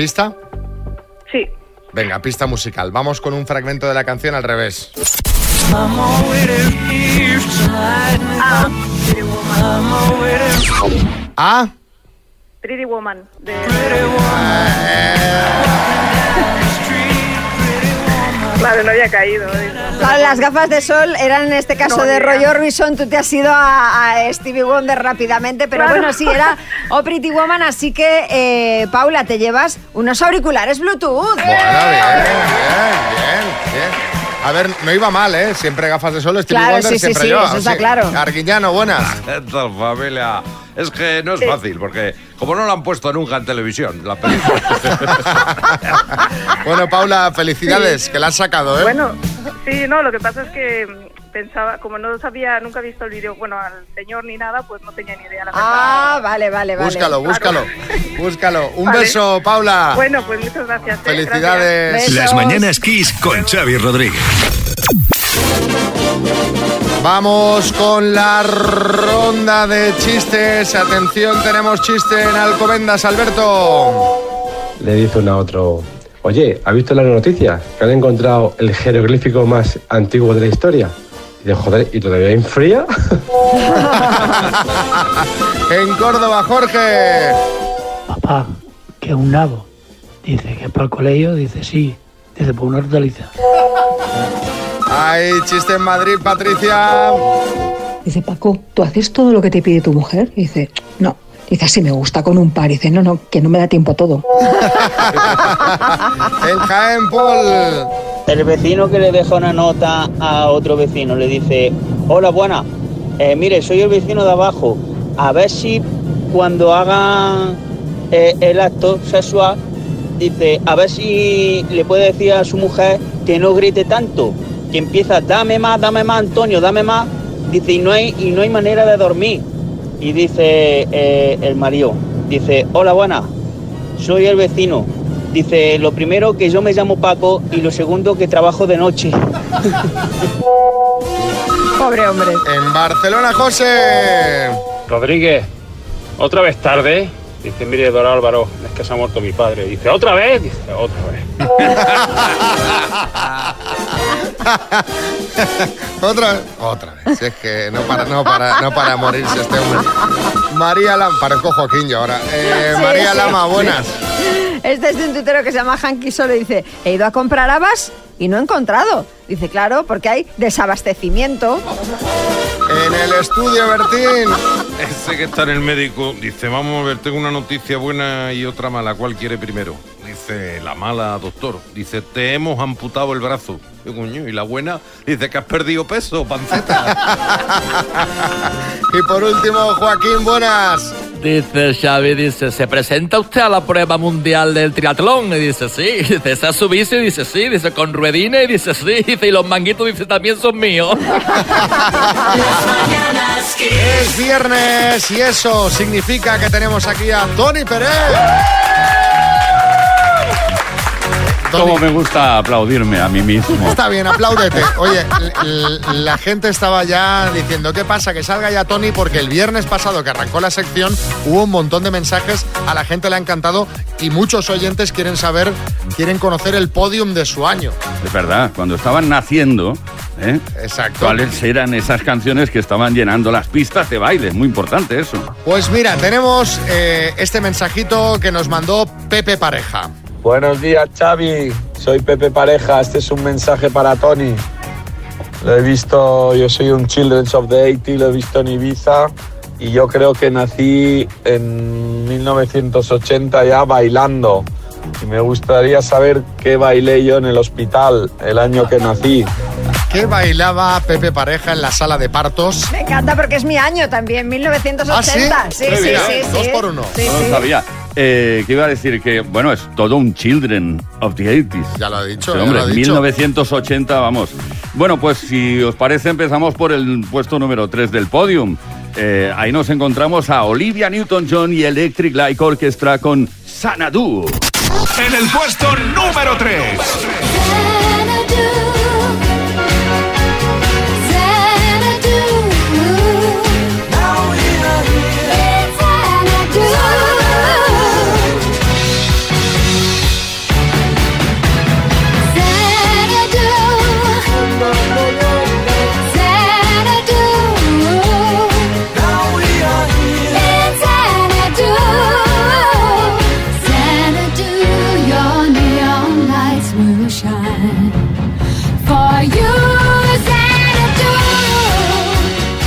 ¿Pista? Sí. Venga, pista musical. Vamos con un fragmento de la canción al revés. ¿Ah? Pretty Woman. De... Claro, no había caído. Claro, las gafas de sol eran en este caso No, de Roy. Orbison. Tú te has ido a, a Stevie Wonder rápidamente, pero Claro. bueno, sí, era *laughs* O Pretty Woman. Así que, eh, Paula, te llevas unos auriculares Bluetooth. Bueno, bien, bien, bien, bien. A ver, no iba mal, ¿eh? Siempre gafas de sol, Stevie Claro, Wonder sí, sí, siempre sí, lleva. eso está Sí. claro. Arguiñano, buenas. *laughs* ¿Qué tal, familia? Es que no es fácil, porque como no la han puesto nunca en televisión, la película. *laughs* Bueno, Paula, felicidades, que la has sacado, ¿eh? Bueno, sí, no, lo que pasa es que pensaba, como no sabía, nunca he visto el vídeo, bueno, al señor ni nada, pues no tenía ni idea. La verdad. Ah, vale, vale, vale. búscalo, búscalo, búscalo. Un Vale. beso, Paula. Bueno, pues muchas gracias. ¿eh? Felicidades. Gracias. Las Mañanas Kiss con Xavi Rodríguez. Vamos con la ronda de chistes. Atención, tenemos chiste en Alcobendas, Alberto. Le dice uno a otro, oye, ¿has visto las noticias? Que han encontrado el jeroglífico más antiguo de la historia. Y dice, joder, ¿y todavía hay fría? En Córdoba, Jorge. Papá, que un nabo. Dice que es para el colegio, dice sí. Dice, por una hortaliza. Hay chiste en Madrid, Patricia. Dice, Paco, ¿tú haces todo lo que te pide tu mujer? Y dice, no. Dice, así me gusta con un par. Y dice, no, no, que no me da tiempo a todo. *laughs* En Jaén, Paul. El vecino que le deja una nota a otro vecino le dice, hola, buena, eh, mire, soy el vecino de abajo, a ver si cuando hagan eh, el acto sexual, dice, a ver si le puede decir a su mujer que no grite tanto, que empieza, dame más, dame más, Antonio, dame más, dice, y no hay, y no hay manera de dormir. Y dice eh, el marido, dice, hola, buena, soy el vecino. Dice, lo primero que yo me llamo Paco y lo segundo que trabajo de noche. Pobre hombre. En Barcelona, José. Rodríguez, otra vez tarde. Dice, mire, don Álvaro, es que se ha muerto mi padre. Dice, ¿otra vez? Dice, otra vez. *laughs* *laughs* otra vez. Otra vez. Es que no para, no para, no para morirse este hombre. María Lama. Parezco Joaquín yo ahora. Eh, *laughs* Sí, María sí, Lama, sí. buenas. Este es de un tuitero que se llama Hanky Solo y dice, he ido a comprar habas y no he encontrado. Dice, claro, porque hay desabastecimiento. En el estudio, Bertín. Ese que está en el médico dice, vamos a ver, tengo una noticia buena y otra mala. ¿Cuál quiere primero? Dice, la mala, doctor. Dice, te hemos amputado el brazo. Coño, y la buena dice que has perdido peso, panceta. *laughs* Y por último, Joaquín, buenas. Dice Xavi, dice, ¿se presenta usted a la prueba mundial del triatlón? Y dice, sí. *laughs* Dice, ¿esa es su bici? Y dice, sí. Dice, con ruedines? Y dice, sí. *laughs* Dice, y los manguitos, dice, también son míos. Es viernes y eso significa que tenemos aquí a Tony Pérez. Cómo me gusta aplaudirme a mí mismo. Está bien, apláudete. Oye, la gente estaba ya diciendo, ¿qué pasa? Que salga ya Tony porque el viernes pasado que arrancó la sección hubo un montón de mensajes, a la gente le ha encantado y muchos oyentes quieren saber, quieren conocer el podium de su año. Es verdad, cuando estaban naciendo, ¿eh? Exacto. ¿cuáles eran esas canciones que estaban llenando las pistas de baile? Muy importante eso. Pues mira, tenemos eh, este mensajito que nos mandó Pepe Pareja. Buenos días, Xavi. Soy Pepe Pareja. Este es un mensaje para Tony. Lo he visto, yo soy un Children's of the 80, lo he visto en Ibiza y yo creo que nací en 1980 ya bailando. Y me gustaría saber qué bailé yo en el hospital el año que nací. ¿Qué bailaba Pepe Pareja en la sala de partos? Me encanta porque es mi año también, 1980. ¿Ah, sí? sí, sí, sí, Dos por uno. Sí, no sí. lo sabía. Eh, que iba a decir que, bueno, es todo un Children of the 80s. Ya lo ha dicho, Sí, ya hombre, lo ha dicho. 1980, vamos. Bueno, pues si os parece, empezamos por el puesto número 3 del podium. Eh, ahí nos encontramos a Olivia Newton-John y Electric Light Orchestra con Sanadu. En el puesto número 3.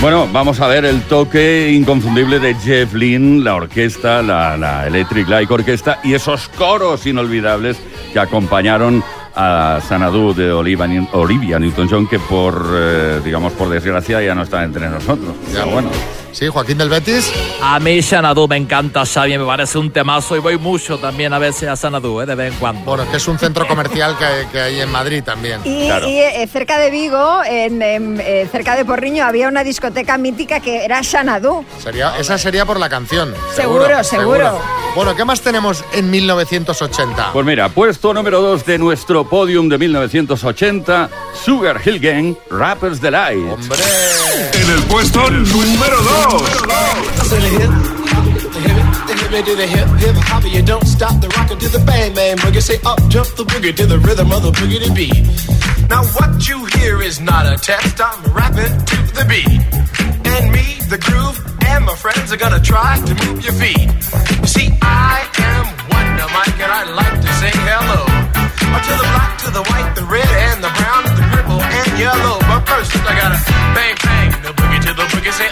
Bueno, vamos a ver el toque inconfundible de Jeff Lynne, la orquesta, la, la Electric Light Orquesta y esos coros inolvidables que acompañaron a Sanadu de Olivia, New- Olivia Newton-John, que por, eh, digamos, por desgracia ya no está entre nosotros. Ya, bueno. Sí, Joaquín del Betis. A mí Xanadu me encanta, Xavi, me parece un temazo y voy mucho también a veces a Xanadu, ¿eh? de vez en cuando. Bueno, que es un centro comercial que, que hay en Madrid también. Y, y, eh, cerca de Vigo, en, eh, cerca de Porriño, había una discoteca mítica que era Xanadu. Sería, esa sería por la canción. Seguro, seguro. Bueno, ¿qué más tenemos en 1980? Pues mira, puesto número 2 de nuestro podium de 1980, Sugar Hill Gang, Rappers Delight. ¡Hombre! En el puesto número 2. To the hip, the hip, the hip, the hip, hip hop, you don't stop the rockin' to the bang bang boogie. Say up jump the boogie to the rhythm of the boogie to beat. Now what you hear is not a test. I'm rapping to the beat, and me, the groove, and my friends are gonna try to move your feet. See, I am Wonder Mike, and I like to say hello. Uh, To the black, to the white, the red, and the brown, the purple, and yellow. But first, I gotta bang bang the boogie to the boogie. Say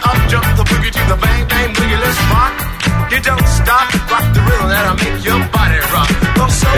bang bang boogie. Let's rock. You don't stop, rock the rhythm that'll make your body rock.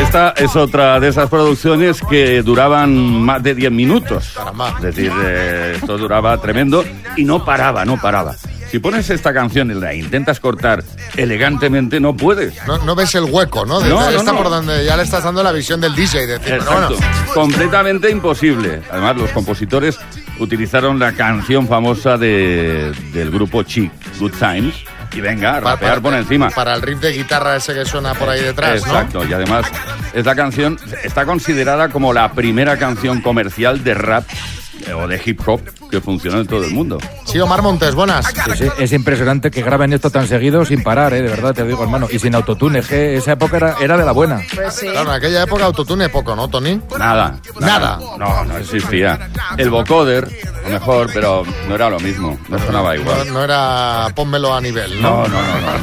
Esta es otra de esas producciones que duraban más de 10 minutos. Es decir, eh, esto duraba tremendo y no paraba, no paraba. Si pones esta canción y la intentas cortar elegantemente, no puedes. No, no ves el hueco, ¿no? De- No, no, por donde ya le estás dando la visión del DJ. De decir, Exacto. bueno, Completamente imposible. Además, los compositores utilizaron la canción famosa de- del grupo Chic, Good Times, y venga, a rapear por encima. Para el riff de guitarra ese que suena por ahí detrás, ¿no? Exacto, y además esta canción está considerada como la primera canción comercial de rap eh, o de hip hop que funcionó en todo el mundo. Sí, Omar Montes, buenas. Sí, es impresionante que graben esto tan seguido sin parar, ¿eh? de verdad, te digo, hermano. Y sin autotune, es que esa época era, era de la buena. Pues sí. Claro, en aquella época autotune poco, ¿no, Tony? Nada. Nada. No, no existía. El vocoder, a lo mejor, pero no era lo mismo. No sonaba igual. no era pónmelo a nivel, ¿no? No, no, no, no.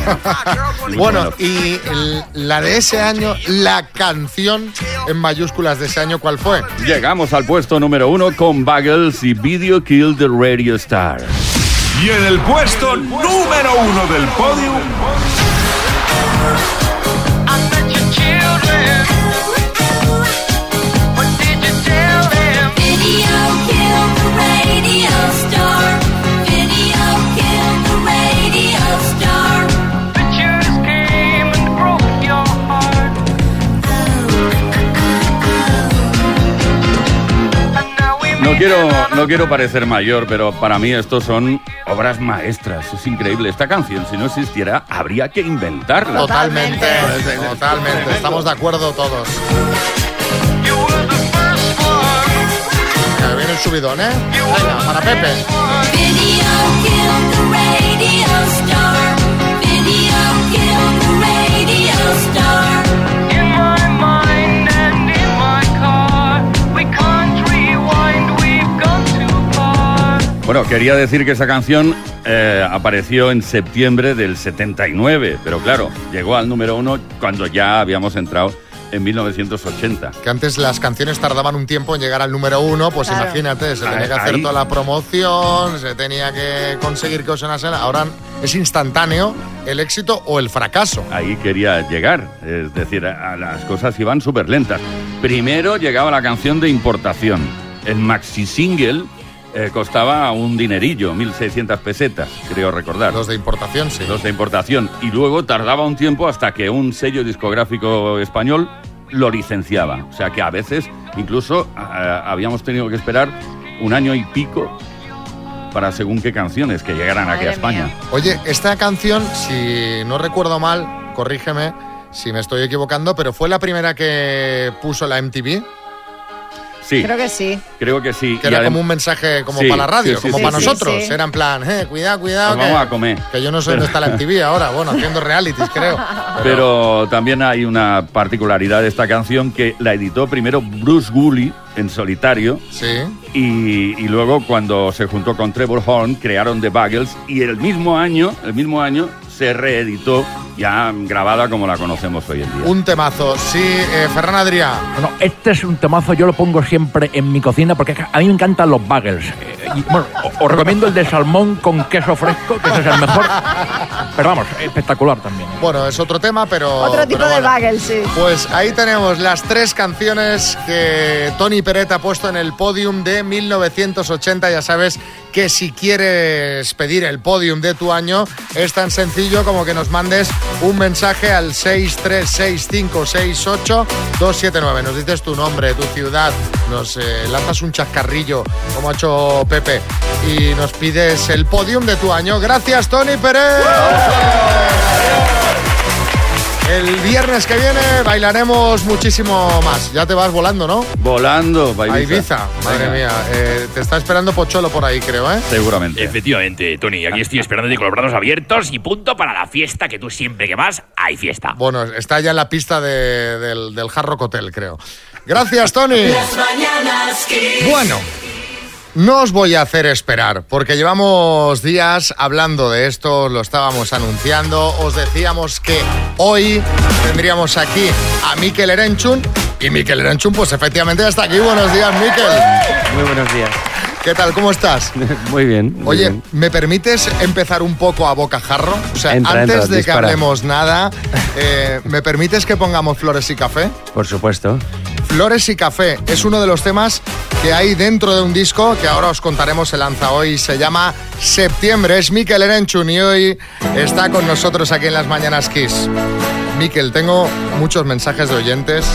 no. *laughs* Bueno, y el- la de ese año, la canción en mayúsculas de ese año, ¿cuál fue? Llegamos al puesto número uno con Buggles y Video Kill the Radio Star. Y en el puesto número uno del podio, quiero, no quiero parecer mayor, pero para mí estos son obras maestras. Es increíble. Esta canción, si no existiera, habría que inventarla. Totalmente, totalmente. Estamos de acuerdo todos. Ya viene el subidón, ¿eh? Venga, para Pepe. Bueno, quería decir que esa canción eh, apareció en septiembre del 79, pero claro, llegó al número uno cuando ya habíamos entrado en 1980. Que antes las canciones tardaban un tiempo en llegar al número uno, pues Claro. imagínate, se tenía que hacer ahí- toda la promoción, se tenía que conseguir que os sonasen. Ahora es instantáneo el éxito o el fracaso. Ahí quería llegar, es decir, a las cosas iban súper lentas. Primero llegaba la canción de importación. El maxi single eh, costaba un dinerillo, 1.600 pesetas, creo recordar. Los de importación, sí. Los de importación. Y luego tardaba un tiempo hasta que un sello discográfico español lo licenciaba. O sea que a veces incluso habíamos tenido que esperar un año y pico para según qué canciones que llegaran aquí a España. Oye, esta canción, si no recuerdo mal, corrígeme si me estoy equivocando, pero fue la primera que puso la MTV. Sí. Creo que sí. Creo que sí. Que Y era adem- como un mensaje como Sí, para la radio, sí, sí, como sí, para sí. nosotros. Sí, sí. Era en plan, eh, cuidado, cuidado. Nos que, vamos a comer. que yo no sé dónde está la MTV *laughs* ahora, bueno, haciendo realities, creo. Pero también hay una particularidad de esta canción que la editó primero Bruce Woolley en solitario. Sí. Y, y luego cuando se juntó con Trevor Horn crearon The Buggles y el mismo año, el mismo año se reeditó ya grabada como la conocemos hoy en día. Un temazo. Sí, eh, Ferran Adrià. Bueno, este es un temazo, yo lo pongo siempre en mi cocina porque a mí me encantan los bagels. Eh, y, bueno, os recomiendo el de salmón con queso fresco, que ese es el mejor. Pero vamos, espectacular también. Bueno, es otro tema, pero. Otro tipo pero de bueno. bagel, sí. Pues ahí tenemos las tres canciones que Tony Peret ha puesto en el podium de 1980. Ya sabes que si quieres pedir el podium de tu año, es tan sencillo como que nos mandes un mensaje al 636568279. Nos dices tu nombre, tu ciudad, nos eh, lanzas un chascarrillo, como ha hecho Pepe, y nos pides el podium de tu año. Gracias, Tony Peret. El viernes que viene bailaremos muchísimo más. Ya te vas volando, ¿no? Volando, A Ibiza. Madre Venga. mía. Eh, te está esperando Pocholo por ahí, creo, ¿eh? Seguramente. Efectivamente, Tony, aquí estoy esperándote con los brazos abiertos y punto para la fiesta que tú siempre que vas, hay fiesta. Bueno, está ya en la pista de- del, del Hard Rock Hotel, creo. Gracias, Tony. Las mañanas. Bueno, no os voy a hacer esperar, porque llevamos días hablando de esto, lo estábamos anunciando, os decíamos que hoy tendríamos aquí a Mikel Erenchun, y Mikel Erenchun, pues efectivamente está aquí. Buenos días, Mikel. Muy buenos días. ¿Qué tal? ¿Cómo estás? *laughs* Muy bien. muy Oye, bien. ¿me permites empezar un poco a bocajarro? O sea, Entra, antes entra, de que hablemos nada, eh, ¿me permites que pongamos flores y café? Por supuesto. Flores y café es uno de los temas que hay dentro de un disco que ahora os contaremos se lanza hoy. Se llama Septiembre. Es Mikel Erenchun y hoy está con nosotros aquí en las Mañanas Kiss. Mikel, tengo muchos mensajes de oyentes,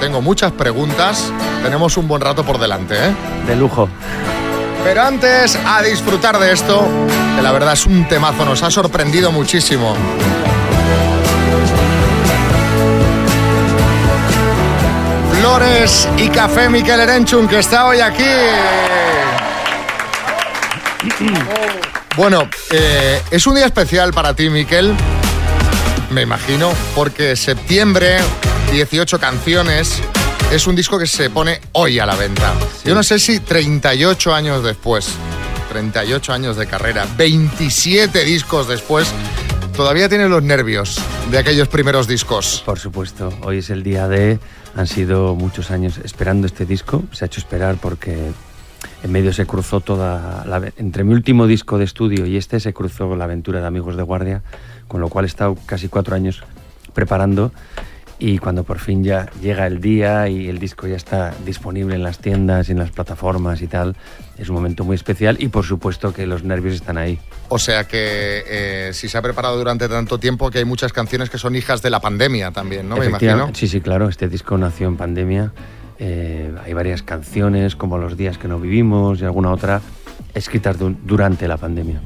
tengo muchas preguntas. Tenemos un buen rato por delante, ¿eh? De lujo. Pero antes, a disfrutar de esto, que la verdad es un temazo, nos ha sorprendido muchísimo. Flores y café Miquel Erenchun, que está hoy aquí. Bueno, eh, es un día especial para ti, Miquel. Me imagino, porque septiembre, 18 canciones, es un disco que se pone hoy a la venta. Yo no sé si 38 años después, 38 años de carrera, 27 discos después, todavía tienes los nervios de aquellos primeros discos. Por supuesto, hoy es el día de... Han sido muchos años esperando este disco, se ha hecho esperar porque en medio se cruzó toda entre mi último disco de estudio y este se cruzó la aventura de Amigos de Guardia, con lo cual he estado casi cuatro años preparando y cuando por fin ya llega el día y el disco ya está disponible en las tiendas y en las plataformas y tal, es un momento muy especial y por supuesto que los nervios están ahí. O sea que eh, si se ha preparado durante tanto tiempo que hay muchas canciones que son hijas de la pandemia también, ¿no? Me imagino. Sí, sí, claro, este disco nació en pandemia. Eh, hay varias canciones como Los días que no vivimos y alguna otra escritas du- durante la pandemia.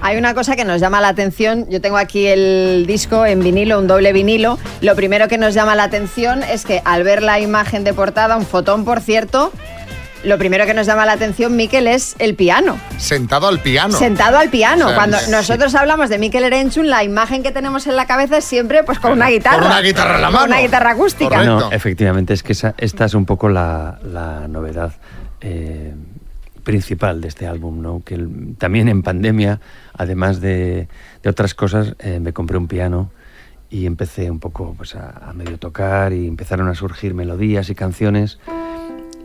Hay una cosa que nos llama la atención. Yo tengo aquí el disco en vinilo, un doble vinilo. Lo primero que nos llama la atención es que al ver la imagen de portada, un fotón, por cierto, lo primero que nos llama la atención, Miquel, es el piano. Sentado al piano. Sentado al piano. O sea, Cuando sí. nosotros hablamos de Miquel Erenchun, la imagen que tenemos en la cabeza es siempre pues con una guitarra. Con una guitarra en la Con mano. una guitarra acústica. No, efectivamente, es que esa- esta es un poco la, la novedad eh, principal de este álbum, ¿no? Que también en pandemia, además de, otras cosas, eh, me compré un piano y empecé un poco pues, a, medio tocar y empezaron a surgir melodías y canciones.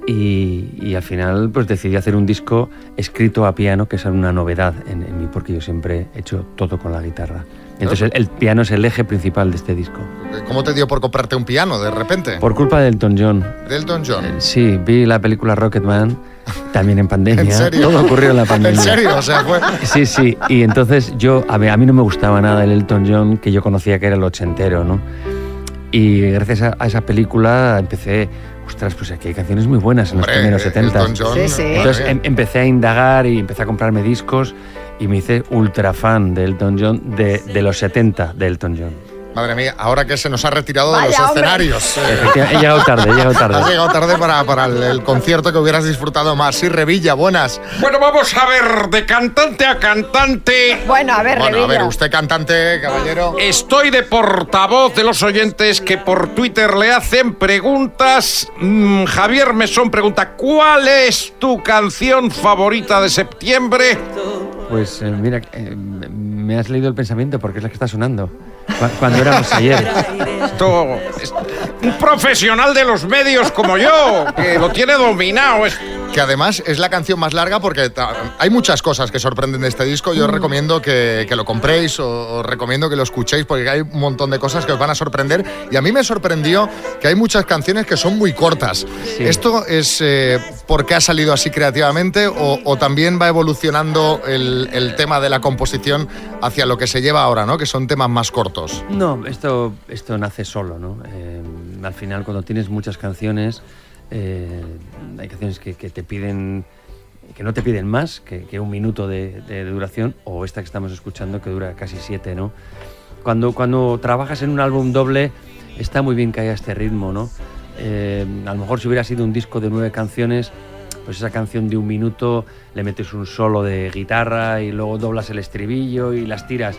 Y, al final pues decidí hacer un disco escrito a piano, que es una novedad en mí, porque yo siempre he hecho todo con la guitarra. Entonces el, el piano es el eje principal de este disco. ¿Cómo te dio por comprarte un piano de repente? Por culpa de Elton John. De Elton John. Sí, vi la película Rocketman, también en pandemia. ¿En serio? Todo ocurrió en la *laughs* pandemia. ¿En serio? O sea, fue... Sí, sí. Y entonces yo, a mí, a mí no me gustaba nada el Elton John que yo conocía que era el ochentero, ¿no? Y gracias a, a esa película empecé, ostras, pues aquí hay canciones muy buenas en Hombre, los primeros 70. Elton John, Sí, sí. Entonces em- empecé a indagar y empecé a comprarme discos y me hice ultra fan de Elton John, de, de los 70 de Elton John. Madre mía, ahora que se nos ha retirado de los hombre. escenarios. *laughs* eh, he llegado tarde, he llegado tarde. Has llegado tarde para, para el, el concierto que hubieras disfrutado más. Sí, Revilla, buenas. Bueno, vamos a ver, de cantante a cantante. Bueno, a ver, Bueno, a ver, usted cantante, caballero. Estoy de portavoz de los oyentes que por Twitter le hacen preguntas. Mm, Javier Mesón pregunta, ¿cuál es tu canción favorita de septiembre? Pues eh, mira, eh, me has leído el pensamiento porque es la que está sonando. Cu- Cuando éramos ayer. *laughs* Esto es un profesional de los medios como yo, que lo tiene dominado. Es- Que además es la canción más larga porque hay muchas cosas que sorprenden de este disco. Yo os recomiendo que, que lo compréis o os recomiendo que lo escuchéis porque hay un montón de cosas que os van a sorprender. Y a mí me sorprendió que hay muchas canciones que son muy cortas. ¿Esto es eh, porque ha salido así creativamente o, o también va evolucionando el, el tema de la composición hacia lo que se lleva ahora, ¿no? que son temas más cortos? No, esto, esto nace solo, ¿no? Eh, al final, cuando tienes muchas canciones, eh, hay canciones que, que te piden, que no te piden más que, que un minuto de, de duración, o esta que estamos escuchando que dura casi siete, ¿no? Cuando, cuando trabajas en un álbum doble, está muy bien que haya este ritmo, ¿no? Eh, a lo mejor si hubiera sido un disco de nueve canciones, pues esa canción de un minuto le metes un solo de guitarra y luego doblas el estribillo y las tiras.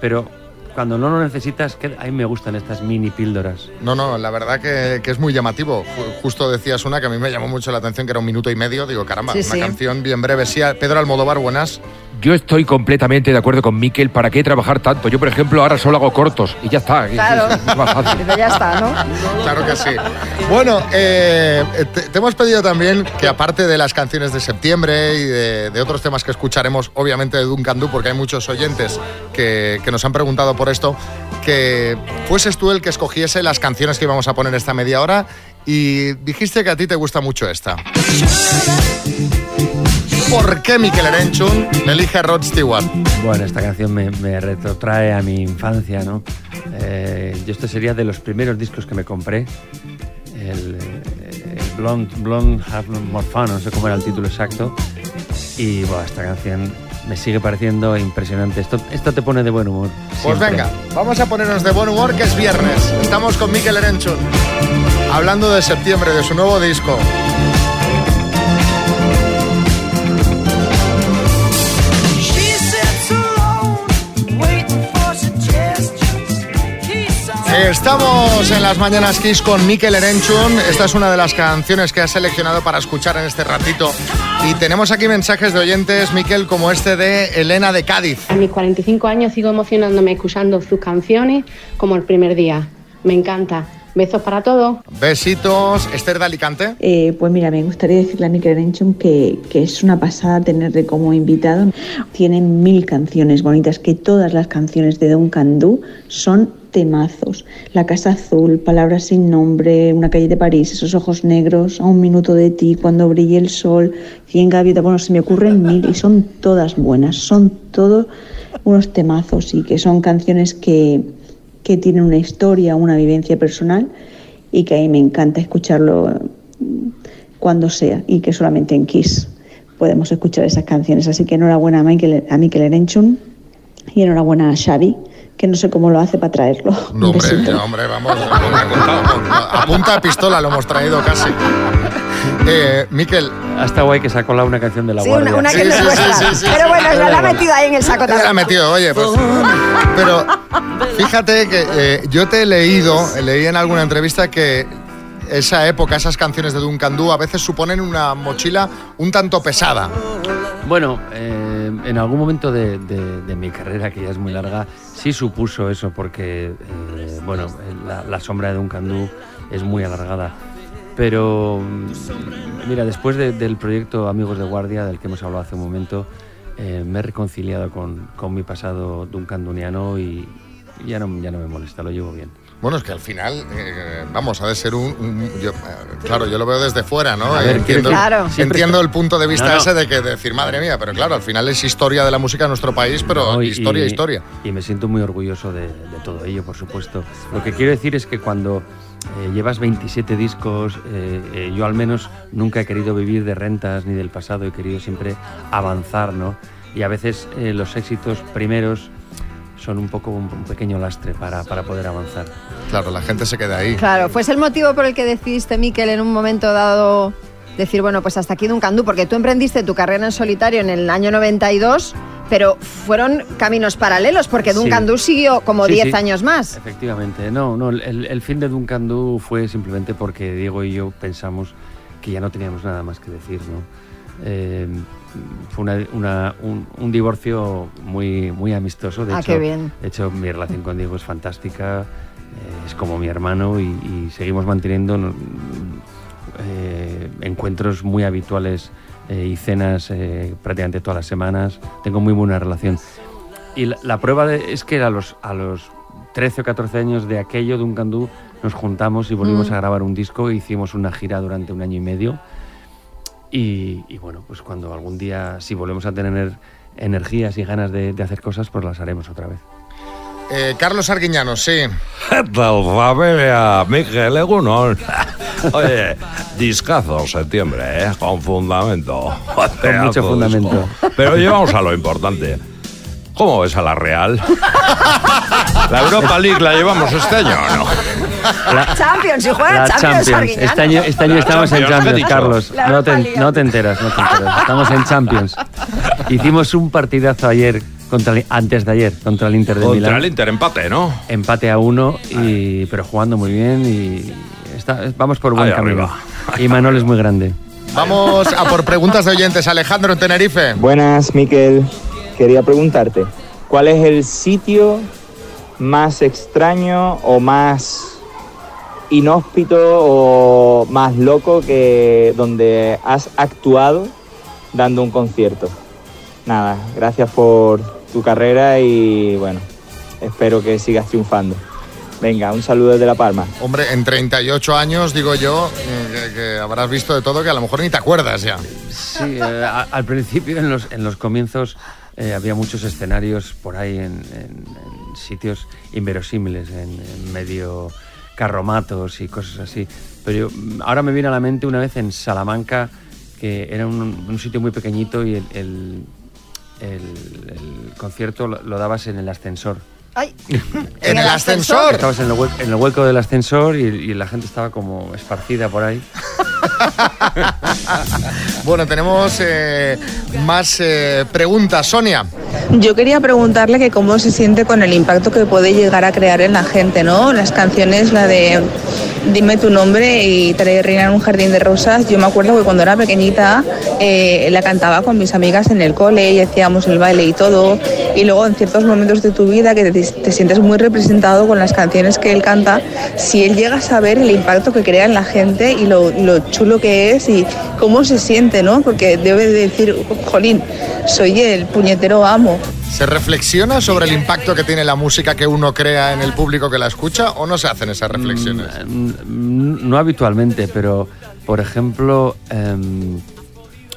Pero cuando no lo necesitas, que a mí me gustan estas mini píldoras. No, no, la verdad que, que es muy llamativo. Ju- Justo decías una que a mí me llamó mucho la atención, que era un minuto y medio. Digo, caramba, Sí, una sí. canción bien breve. Sí, Pedro Almodóvar, buenas. Yo estoy completamente de acuerdo con Miquel. ¿Para qué trabajar tanto? Yo, por ejemplo, ahora solo hago cortos y ya está. Claro. Es, es más fácil. *laughs* Ya está, ¿no? Claro que sí. Bueno, eh, te, te hemos pedido también que aparte de las canciones de septiembre y de, de otros temas que escucharemos, obviamente de Duncan Du, porque hay muchos oyentes que, que nos han preguntado por esto, que fueses tú el que escogiese las canciones que íbamos a poner esta media hora y dijiste que a ti te gusta mucho esta. ¿Por qué Miquel Erenchun elige a Rod Stewart? Bueno, esta canción me, me retrotrae a mi infancia, ¿no? Eh, yo esto sería de los primeros discos que me compré. El, eh, el Blonde, Blonde Have More Fun, no sé cómo era el título exacto. Y bueno, esta canción me sigue pareciendo impresionante. Esto, esto te pone de buen humor. Pues siempre. venga, vamos a ponernos de buen humor que es viernes. Estamos con Miquel Erenchun, hablando de septiembre, de su nuevo disco. Estamos en las Mañanas Kiss con Mikel Erenchun. Esta es una de las canciones que has seleccionado para escuchar en este ratito. Y tenemos aquí mensajes de oyentes, Mikel, como este de Elena de Cádiz. A mis 45 años sigo emocionándome escuchando sus canciones como el primer día. Me encanta. Besos para todos. Besitos. Esther de Alicante. Eh, pues mira, me gustaría decirle a Mikel Erenchun que, que es una pasada tenerle como invitado. Tiene mil canciones bonitas, que todas las canciones de Duncan Du son temazos. La Casa Azul, Palabras sin nombre, Una calle de París, Esos ojos negros, A un minuto de ti, Cuando brille el sol, Cien gaviotas, bueno, se me ocurren mil y son todas buenas, son todos unos temazos y que son canciones que, que tienen una historia, una vivencia personal y que a mí me encanta escucharlo mm, cuando sea y que solamente en Kiss podemos escuchar esas canciones. Así que enhorabuena a Mikel, a Mikel Erenchun y enhorabuena a Xavi, que no sé cómo lo hace para traerlo. No, hombre, no, hombre, vamos. A punta de pistola lo hemos traído casi. Eh, Miquel. Hasta guay que sacó la una canción de la Sí, guardia. una, una que le cuesta. Pero bueno, la ha metido ahí en el saco Ya la ha también. metido, oye, pues. Pero fíjate que eh, yo te he leído, leí en alguna entrevista que esa época, esas canciones de Duncan Du a veces suponen una mochila un tanto pesada. Bueno, eh, en algún momento de, de- de mi carrera, que ya es muy larga, sí supuso eso, porque, eh, bueno, la, la sombra de Duncan Du es muy alargada. Pero, mm, mira, después de- del proyecto Amigos de Guardia, del que hemos hablado hace un momento, eh, me he reconciliado con, con mi pasado duncanduniano y ya no, ya no me molesta, lo llevo bien. Bueno, es que al final, eh, vamos, ha de ser un... un- yo, eh, claro, yo lo veo desde fuera, ¿no? A ver, entiendo, Claro. Entiendo el punto de vista No, no. ese de que de decir, madre mía, pero claro, al final es historia de la música en nuestro país, pero No, y- historia, y- historia. Y me siento muy orgulloso de, de todo ello, por supuesto. Lo que quiero decir es que cuando eh, llevas 27 discos, eh, eh, yo al menos nunca he querido vivir de rentas ni del pasado, he querido siempre avanzar, ¿no? Y a veces eh, los éxitos primeros son un poco un, un pequeño lastre para, para poder avanzar. Claro, la gente se queda ahí. Claro, ¿fue ese el motivo por el que decidiste, Miquel, en un momento dado decir, bueno, pues hasta aquí Duncan Du? Porque tú emprendiste tu carrera en solitario en el año 92, pero fueron caminos paralelos, porque Sí. Duncan Du siguió como Sí, 10 sí. años más. Efectivamente, no, no, el, el fin de Duncan Du fue simplemente porque Diego y yo pensamos que ya no teníamos nada más que decir, ¿no? Eh, fue una- una- un, un divorcio muy, muy amistoso, de Ah, hecho, qué bien. de hecho mi relación con Diego es fantástica, eh, es como mi hermano y, y seguimos manteniendo eh, encuentros muy habituales eh, y cenas eh, prácticamente todas las semanas, tengo muy buena relación. Y la, la prueba de- es que a los, a los 13 o 14 años de aquello, de un candú, nos juntamos y volvimos Mm. a grabar un disco, e hicimos una gira durante un año y medio. Y, y bueno, pues cuando algún día, si volvemos a tener energías y ganas de, de hacer cosas, pues las haremos otra vez. Eh, Carlos Arguiñano, sí. *laughs* ¿Qué tal, familia? Miguel Egunon. *laughs* Oye, discazo septiembre, ¿eh? Con fundamento. Pedazo *laughs* mucho fundamento. disco. Pero llevamos a lo importante. ¿Cómo ves a la Real? ¿La Europa League la llevamos este año o no? Champions, si juega La Champions. Este año, este año La estamos en Champions. Carlos. La No te, no enteras, no te enteras. Estamos en Champions. Hicimos un partidazo ayer, contra el- antes de ayer, contra el Inter de Contra Milán. el Inter, empate, ¿no? Empate a uno, y, pero jugando muy bien y está- vamos por buen Ahí camino. arriba. Y Manuel es muy grande. Vamos a por preguntas de oyentes. Alejandro en Tenerife. Buenas, Miquel. Quería preguntarte, ¿cuál es el sitio más extraño o más inhóspito o más loco que donde has actuado dando un concierto? Nada, gracias por tu carrera y bueno, espero que sigas triunfando. Venga, un saludo desde La Palma. Hombre, en 38 años, digo yo, eh, que, que habrás visto de todo que a lo mejor ni te acuerdas ya. Sí, eh, a- al principio, en los, en los comienzos, eh, había muchos escenarios por ahí en, en- en sitios inverosímiles, en, en medio carromatos y cosas así. Pero ahora me viene a la mente una vez en Salamanca, que era un, sitio muy pequeñito y el, concierto lo dabas en el ascensor. Ay. *laughs* ¿En el ascensor? Estabas en el, hue- en el hueco del ascensor y, y la gente estaba como esparcida por ahí. *laughs* Bueno, tenemos eh, más eh, preguntas. Sonia. Yo quería preguntarle que cómo se siente con el impacto que puede llegar a crear en la gente, ¿no? Las canciones, la de Dime tu nombre y Te haré reina en un jardín de rosas. Yo me acuerdo que cuando era pequeñita eh, la cantaba con mis amigas en el cole y hacíamos el baile y todo. Y luego en ciertos momentos de tu vida que te, te sientes muy representado con las canciones que él canta, si él llega a saber el impacto que crea en la gente y lo, lo chulo que es y cómo se siente, ¿no? Porque debe de decir, jolín, soy el puñetero amo. ¿Se reflexiona sobre el impacto que tiene la música que uno crea en el público que la escucha o no se hacen esas reflexiones? Mm, No habitualmente, pero por ejemplo, em,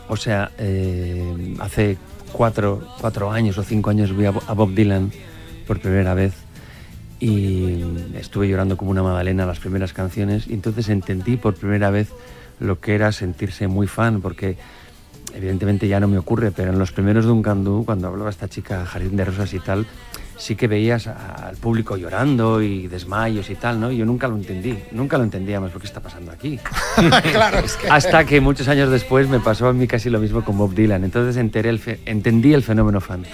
o sea, eh, hace cuatro, cuatro años o cinco años vi a Bob Dylan por primera vez y estuve llorando como una magdalena las primeras canciones y entonces entendí por primera vez lo que era sentirse muy fan porque evidentemente ya no me ocurre, pero en los primeros de un candú, cuando hablaba esta chica Jardín de Rosas y tal, sí que veías al público llorando y desmayos y tal, ¿no? Yo nunca lo entendí, nunca lo entendía más, ¿por qué está pasando aquí? *laughs* claro, es que... Hasta que muchos años después me pasó a mí casi lo mismo con Bob Dylan, entonces enteré el fe- entendí el fenómeno fan.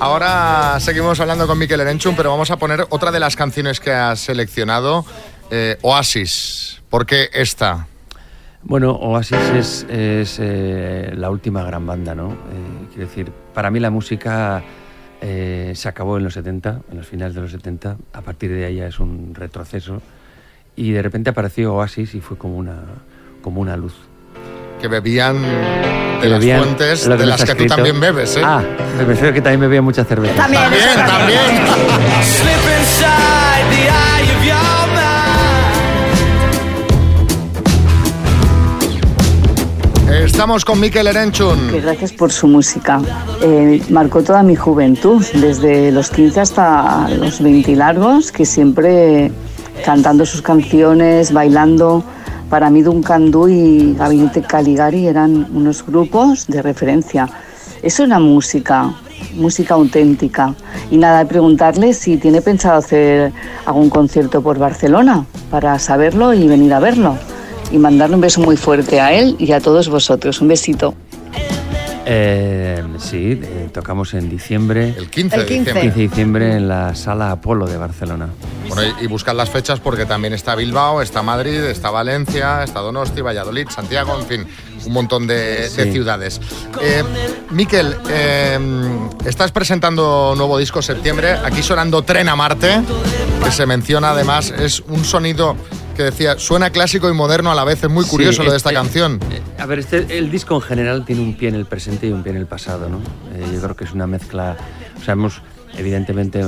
Ahora seguimos hablando con Mikel Erenchun, pero vamos a poner otra de las canciones que has seleccionado, eh, Oasis. ¿Por qué esta? Bueno, Oasis es, es, eh, la última gran banda, ¿no? Eh, quiero decir, para mí la música eh, se acabó en los 70, en los finales de los 70, a partir de ahí ya es un retroceso y de repente apareció Oasis y fue como una, como una luz. Que bebían de Que las bebían fuentes de las que tú escrito. también bebes, ¿eh? Ah, me refiero que también bebía mucha cerveza. También, eso también. *laughs* Estamos con Mikel Erenchun. Que gracias por su música. Eh, marcó toda mi juventud, desde los 15 hasta los 20 y largos, que siempre cantando sus canciones, bailando. Para mí Duncan Du y Gabinete Caligari eran unos grupos de referencia. Eso era música, música auténtica. Y nada, preguntarle si tiene pensado hacer algún concierto por Barcelona para saberlo y venir a verlo. Y mandarle un beso muy fuerte a él y a todos vosotros. Un besito. Eh, sí, eh, tocamos en diciembre. El 15 de El 15. diciembre. 15 de diciembre en la Sala Apolo de Barcelona. Bueno, y, y buscad las fechas porque también está Bilbao, está Madrid, está Valencia, está Donosti, Valladolid, Santiago, en fin, un montón de, ciudades. Eh, Miquel, eh, estás presentando nuevo disco septiembre, aquí sonando Tren a Marte, que se menciona además, es un sonido que decía, suena clásico y moderno a la vez, es muy curioso Sí, lo de esta este- canción. A ver, este, el disco en general tiene un pie en el presente y un pie en el pasado, ¿no? Eh, yo creo que es una mezcla. O sea, hemos evidentemente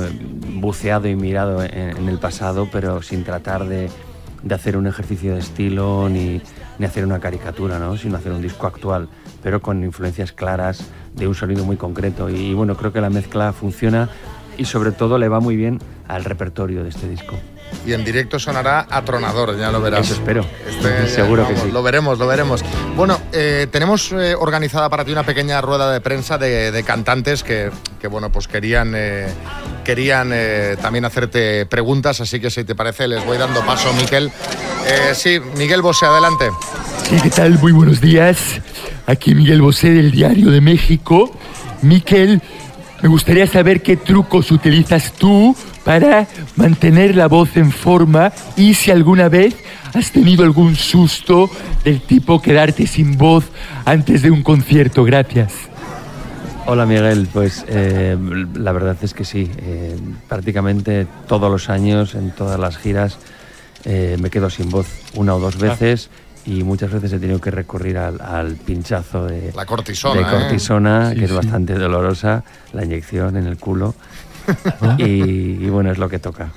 buceado y mirado en, en el pasado, pero sin tratar de, de hacer un ejercicio de estilo ni, ni hacer una caricatura, ¿no? Sino hacer un disco actual, pero con influencias claras de un sonido muy concreto. Y, bueno, creo que la mezcla funciona y sobre todo le va muy bien al repertorio de este disco. Y en directo sonará atronador, ya lo verás. Eso espero. Este, Seguro que sí. Lo veremos, lo veremos. Bueno, eh, tenemos eh, organizada para ti una pequeña rueda de prensa de, de cantantes que, que, bueno, pues querían, eh, querían eh, también hacerte preguntas, así que si te parece les voy dando paso, Miquel. Eh, sí, Miguel Bosé, adelante. Sí, ¿qué tal? Muy buenos días. Aquí Miguel Bosé del Diario de México. Miquel, me gustaría saber qué trucos utilizas tú para mantener la voz en forma y si alguna vez has tenido algún susto del tipo quedarte sin voz antes de un concierto. Gracias. Hola Miguel, pues eh, la verdad es que sí, eh, prácticamente todos los años, en todas las giras, eh, me quedo sin voz una o dos veces y muchas veces he tenido que recurrir al, al pinchazo de, La cortisona, de ¿eh? cortisona, Sí, que es sí. bastante dolorosa, la inyección en el culo. Y, y bueno, es lo que toca.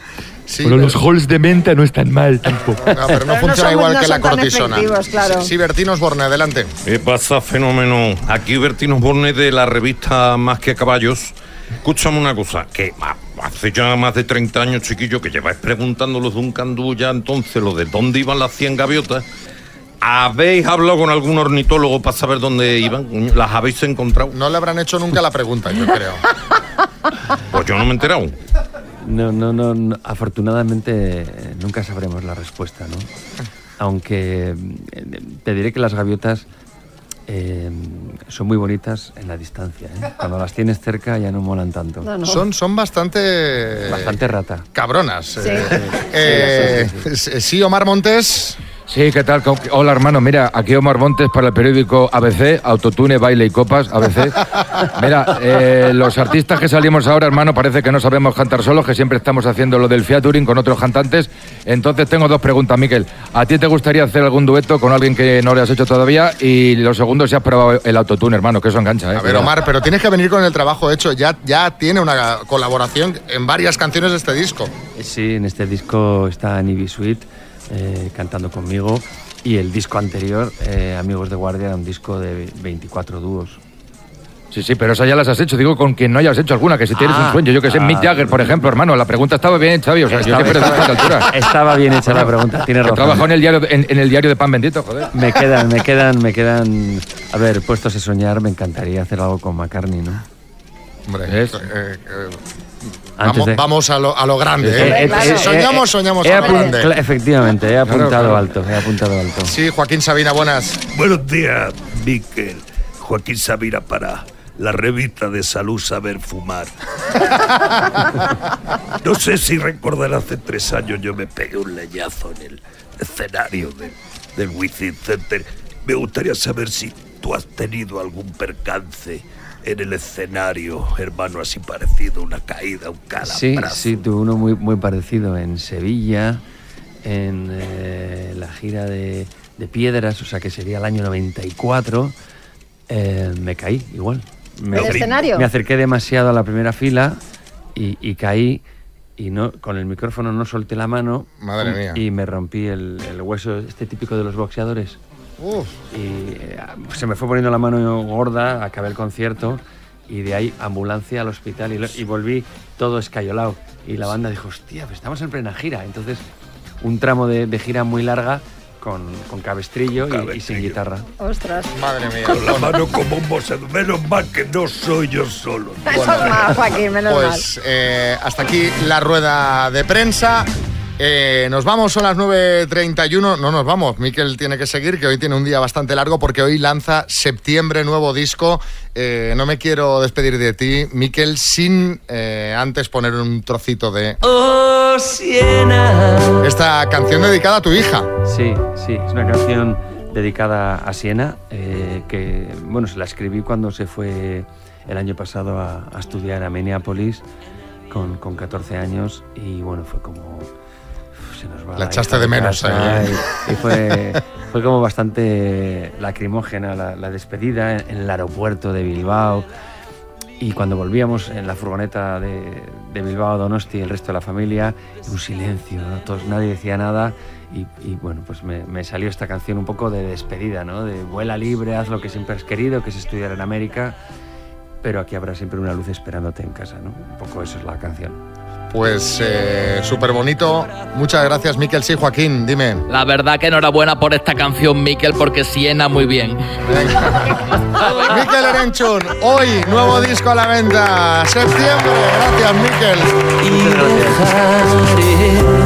bueno, los halls de menta no están mal tampoco. No, pero no funciona igual que la cortisona. claro. Sí, Bertín Osborne, adelante. ¿Qué pasa, fenómeno? Aquí Bertino Borne de la revista Más que Caballos. Escúchame una cosa, que hace ya más de 30 años, chiquillo, que lleváis preguntando los de un candú ya entonces, lo de dónde iban las 100 gaviotas. ¿Habéis hablado con algún ornitólogo para saber dónde iban? ¿Las habéis encontrado? No le habrán hecho nunca la pregunta, yo creo. *laughs* Pues yo no me he enterado. No, no, no, no, afortunadamente eh, nunca sabremos la respuesta, ¿no? Aunque eh, te diré que las gaviotas eh, son muy bonitas en la distancia. ¿eh? Cuando las tienes cerca ya no molan tanto. No, no. Son, son bastante... Bastante rata. Cabronas. Sí. eh. Sí, Eh, s- sí, Omar Montes. Sí, ¿qué tal? ¿Cómo- Hola, hermano. Mira, aquí Omar Montes para el periódico ABC, Autotune, Baile y Copas, ABC. Mira, eh, los artistas que salimos ahora, hermano, parece que no sabemos cantar solos, que siempre estamos haciendo lo del featuring con otros cantantes. Entonces tengo dos preguntas, Miquel. ¿A ti te gustaría hacer algún dueto con alguien que no le has hecho todavía? Y lo segundo, si has probado el Autotune, hermano, que eso engancha, ¿eh? A ver. Omar, pero tienes que venir con el trabajo hecho. Ya, ya tiene una colaboración en varias canciones de este disco. Sí, en este disco está Nibi Sweet eh, cantando conmigo y el disco anterior, eh, Amigos de Guardia, era un disco de 24 dúos. Sí, sí, pero esas ya las has hecho. Digo, con quien no hayas hecho alguna, que si tienes Ah, un sueño. Yo que sé, ah. Mick Jagger, por ejemplo, hermano. La pregunta estaba bien, Xavi. O sea, yo Estaba- siempre estaba- a esta *laughs* altura. estaba bien hecha la pregunta, tienes razón. trabajó en el diario, en, en el diario de Pan Bendito, joder. Me quedan, me quedan, me quedan. A ver, puestos a soñar, me encantaría hacer algo con McCartney, ¿no? Hombre, ¿Es? eh, eh, vamos, de- vamos a, lo, a lo grande. Sí, ¿eh? eh, eh, Si eh, soñamos, soñamos a lo grande. Efectivamente, he apuntado claro. alto, he apuntado alto. Sí, Joaquín Sabina, buenas. Buenos días, Miquel. Joaquín Sabina para la revista de salud Saber Fumar. *laughs* No sé si recordar hace tres años yo me pegué un leñazo en el escenario de- del Within Center. Me gustaría saber si tú has tenido algún percance en el escenario, hermano, así parecido, una caída, un calambrazo. Sí, sí, tuve uno muy, muy parecido en Sevilla, en eh, la gira de, de Piedras, o sea que sería el año 94. eh, me caí igual. Me, ¿Del escenario? me acerqué demasiado a la primera fila y, y caí y no con el micrófono no solté la mano Madre mía. y me rompí el, el hueso este típico de los boxeadores. Uf. Y eh, se me fue poniendo la mano gorda, acabé el concierto y de ahí ambulancia al hospital y, lo- y volví todo escayolado. Y la banda dijo, hostia, pues estamos en plena gira. Entonces, un tramo de, de gira muy larga con, con cabestrillo, y- Y, sin guitarra. Ostras. Madre mía. Con la mano como un. Menos mal que no soy yo solo. Eso es mal, Joaquín, menos Pues eh, hasta aquí la rueda de prensa. Eh, nos vamos, son las 9.31. No nos vamos, Miquel tiene que seguir, que hoy tiene un día bastante largo porque hoy lanza septiembre nuevo disco. Eh, no me quiero despedir de ti, Miquel, sin eh, antes poner un trocito de Oh, Siena. esta canción dedicada a tu hija. Sí, sí, es una canción dedicada a Siena, eh, que bueno, se la escribí cuando se fue el año pasado a, a estudiar a Minneapolis con, con 14 años y bueno, fue como... Se nos va La echaste de menos, casa ¿eh? Y, y fue, fue como bastante lacrimógena la, la despedida en, en el aeropuerto de Bilbao. Y cuando volvíamos en la furgoneta de, de Bilbao a Donosti, el resto de la familia, un silencio, ¿no? Todos, nadie decía nada. Y, y, bueno, pues me, me salió esta canción un poco de despedida, ¿no? De vuela libre, haz lo que siempre has querido, que es estudiar en América, pero aquí habrá siempre una luz esperándote en casa, ¿no? Un poco eso es la canción. Pues eh, súper bonito. Muchas gracias, Miquel. Sí, Joaquín, dime. La verdad que enhorabuena por esta canción, Miquel, porque siena muy bien. Miquel Erenchun, hoy nuevo disco a la venta. Septiembre. Gracias, Miquel.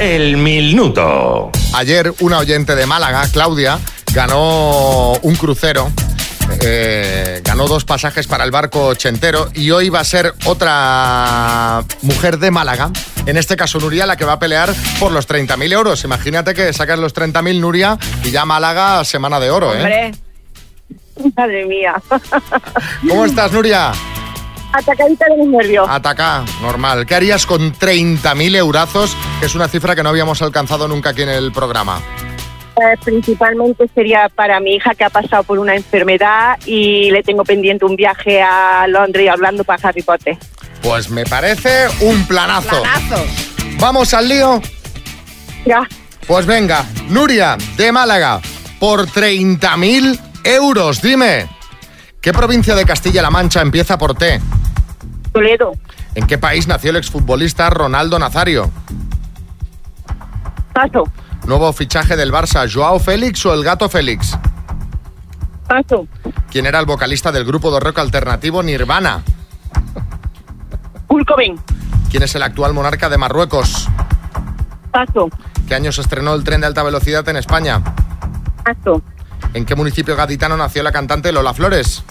El minuto. Ayer una oyente de Málaga, Claudia, ganó un crucero. eh, ganó dos pasajes para el barco ochentero y hoy va a ser otra mujer de Málaga, en este caso Nuria, la que va a pelear por los 30.000 euros. Imagínate que sacas los 30.000 Nuria y ya Málaga semana de oro, ¿eh? Hombre. Madre mía. ¿Cómo estás, Nuria? Atacadita de mis nervios. Ataca, normal. ¿Qué harías con 30.000 eurazos, que es una cifra que no habíamos alcanzado nunca aquí en el programa? Eh, principalmente sería para mi hija que ha pasado por una enfermedad y le tengo pendiente un viaje a Londres y hablando para Harry Potter. Pues me parece un planazo. ¿Vamos al lío? Ya. Pues venga, Nuria, de Málaga, por 30.000 euros. Dime, ¿qué provincia de Castilla-La Mancha empieza por T? Toledo. ¿En qué país nació el exfutbolista Ronaldo Nazario? Paso. Nuevo fichaje del Barça, Joao Félix o el Gato Félix? Paso. ¿Quién era el vocalista del grupo de rock alternativo Nirvana? Kurt. ¿Quién es el actual monarca de Marruecos? Paso. ¿Qué año se estrenó el tren de alta velocidad en España? Paso. ¿En qué municipio gaditano nació la cantante Lola Flores?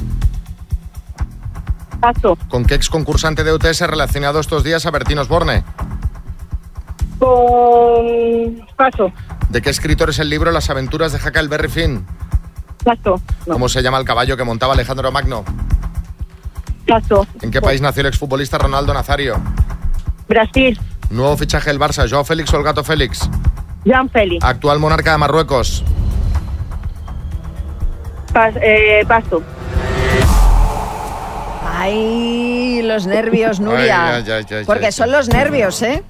Paso. ¿Con qué ex concursante de UTS relacionado estos días a Bertín Osborne? Con... Paso. ¿De qué escritor es el libro Las aventuras de Huckleberry Finn? Paso. ¿Cómo se llama el caballo que montaba Alejandro Magno? Paso. ¿En qué país nació el exfutbolista Ronaldo Nazario? Brasil. Nuevo fichaje del Barça, Joao Félix o el Gato Félix. Jean Félix. Actual monarca de Marruecos. Pas- eh, paso. Ay, los nervios, Nuria. Ay, ay, ay, ay, Porque son los nervios, ¿eh?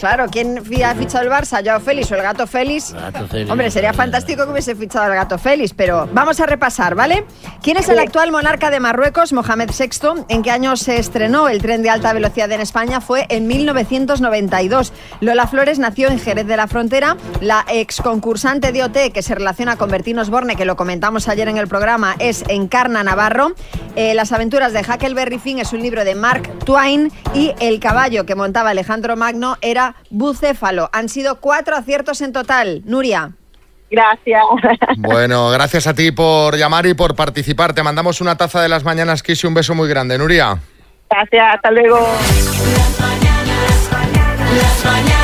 Claro, ¿quién ha fichado el Barça? ¿Joao Félix o el Gato Félix? Félix. Hombre, sería fantástico que hubiese fichado al Gato Félix, pero vamos a repasar, ¿vale? ¿Quién es el actual monarca de Marruecos, Mohamed VI? ¿En qué año se estrenó el tren de alta velocidad en España? Fue en 1992. Lola Flores nació en Jerez de la Frontera. La ex concursante de OT, que se relaciona con Bertín Osborne, que lo comentamos ayer en el programa, es Encarna Navarro. Eh, Las aventuras de Huckleberry Finn es un libro de Mark Twain y el caballo que montaba Alejandro Magno era Bucéfalo. Han sido cuatro aciertos en total. Nuria. Gracias. Bueno, gracias a ti por llamar y por participar. Te mandamos una taza de las mañanas Kiss y un beso muy grande, Nuria. Gracias, hasta luego. Las mañanas